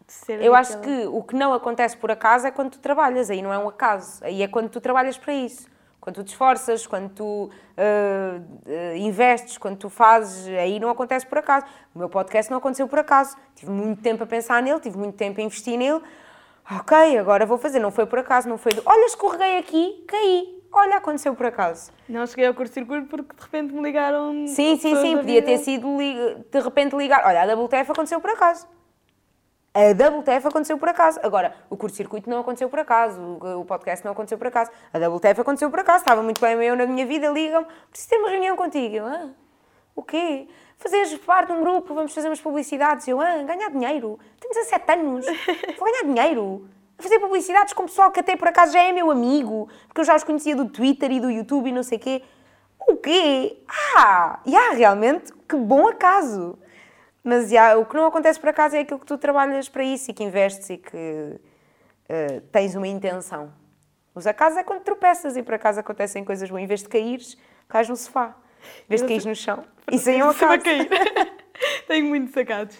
de ser. Eu acho que o que não acontece por acaso é quando tu trabalhas, aí não é um acaso, aí é quando tu trabalhas para isso. Quando tu te esforças, quando tu uh, investes, quando tu fazes, aí não acontece por acaso. O meu podcast não aconteceu por acaso. Tive muito tempo a pensar nele, tive muito tempo a investir nele. Ok, agora vou fazer. Não foi por acaso, não foi do. Olha, escorreguei aqui, caí. Olha, aconteceu por acaso. Não cheguei ao curto-circuito porque de repente me ligaram. Sim, sim, sim, podia ter sido de repente ligar. Olha, a WTF aconteceu por acaso. A Double TF aconteceu por acaso. Agora, o curto-circuito não aconteceu por acaso, o podcast não aconteceu por acaso. A Double TF aconteceu por acaso. Estava muito bem eu na minha vida, ligam-me, preciso ter uma reunião contigo. Eu, ah, o quê? Fazeres parte de um grupo, vamos fazer umas publicidades. Eu, ah, ganhar dinheiro. Tenho 17 anos, vou ganhar dinheiro. Fazer publicidades com pessoal que até por acaso já é meu amigo, porque eu já os conhecia do Twitter e do YouTube e não sei o quê. O quê? Ah, e yeah, realmente, que bom acaso. Mas já, o que não acontece por acaso é aquilo que tu trabalhas para isso e que investes e que uh, tens uma intenção. Os acasos é quando tropeças e por acaso acontecem coisas boas. Em vez de caíres, cais no sofá. Em vez de cair no chão. Isso aí é um acaso. cair. Tenho muitos sacados.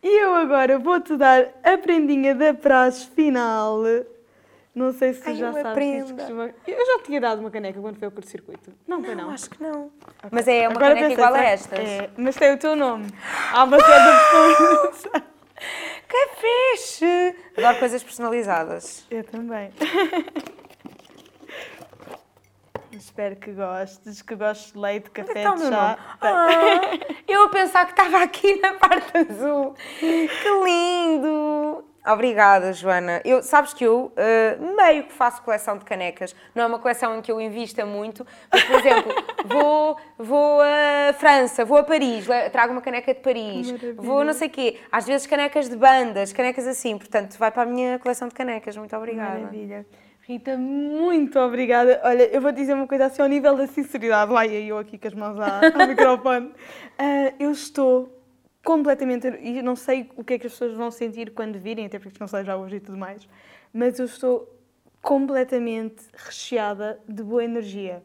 E eu agora vou-te dar a prendinha da praxe final. Não sei se tu Ai, já sabes. Prenda. Costuma... Eu já tinha dado uma caneca quando foi ao curto-circuito. Não, foi não? não? Acho que não. Okay. Mas é uma Agora caneca igual a estas? É, mas tem o teu nome. Há uma certa pessoa fixe! Adoro coisas personalizadas. Eu também. Espero que gostes, que gostes de leite, café, Está o de chá. nome. Ah, eu a pensar que estava aqui na parte azul. Que lindo! Obrigada, Joana. Eu, sabes que eu uh, meio que faço coleção de canecas. Não é uma coleção em que eu invista muito, mas, por exemplo, vou, vou a França, vou a Paris, trago uma caneca de Paris, Maravilha. vou não sei o quê. Às vezes canecas de bandas, canecas assim. Portanto, vai para a minha coleção de canecas. Muito obrigada. Maravilha. Rita, muito obrigada. Olha, eu vou dizer uma coisa assim ao nível da sinceridade. Lá ia eu aqui com as mãos à- ao microfone. Ah, eu estou completamente. E não sei o que é que as pessoas vão sentir quando virem, até porque não sei já hoje e tudo mais. Mas eu estou completamente recheada de boa energia.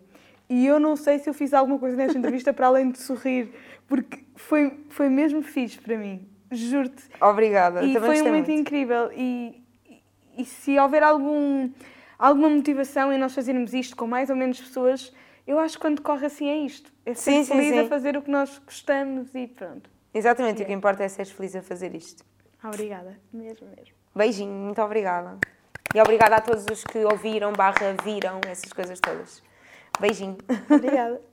E eu não sei se eu fiz alguma coisa nesta entrevista para além de sorrir, porque foi, foi mesmo fixe para mim. Juro-te. Obrigada. E Também foi um momento muito. incrível. E, e, e se houver algum, alguma motivação em nós fazermos isto com mais ou menos pessoas, eu acho que quando corre assim é isto. É ser Sim, sim, feliz sim. a fazer o que nós gostamos e pronto. Exatamente, o que importa é seres feliz a fazer isto. Obrigada, mesmo, mesmo. Beijinho, muito obrigada. E obrigada a todos os que ouviram, barra, viram, essas coisas todas. Beijinho. Obrigada.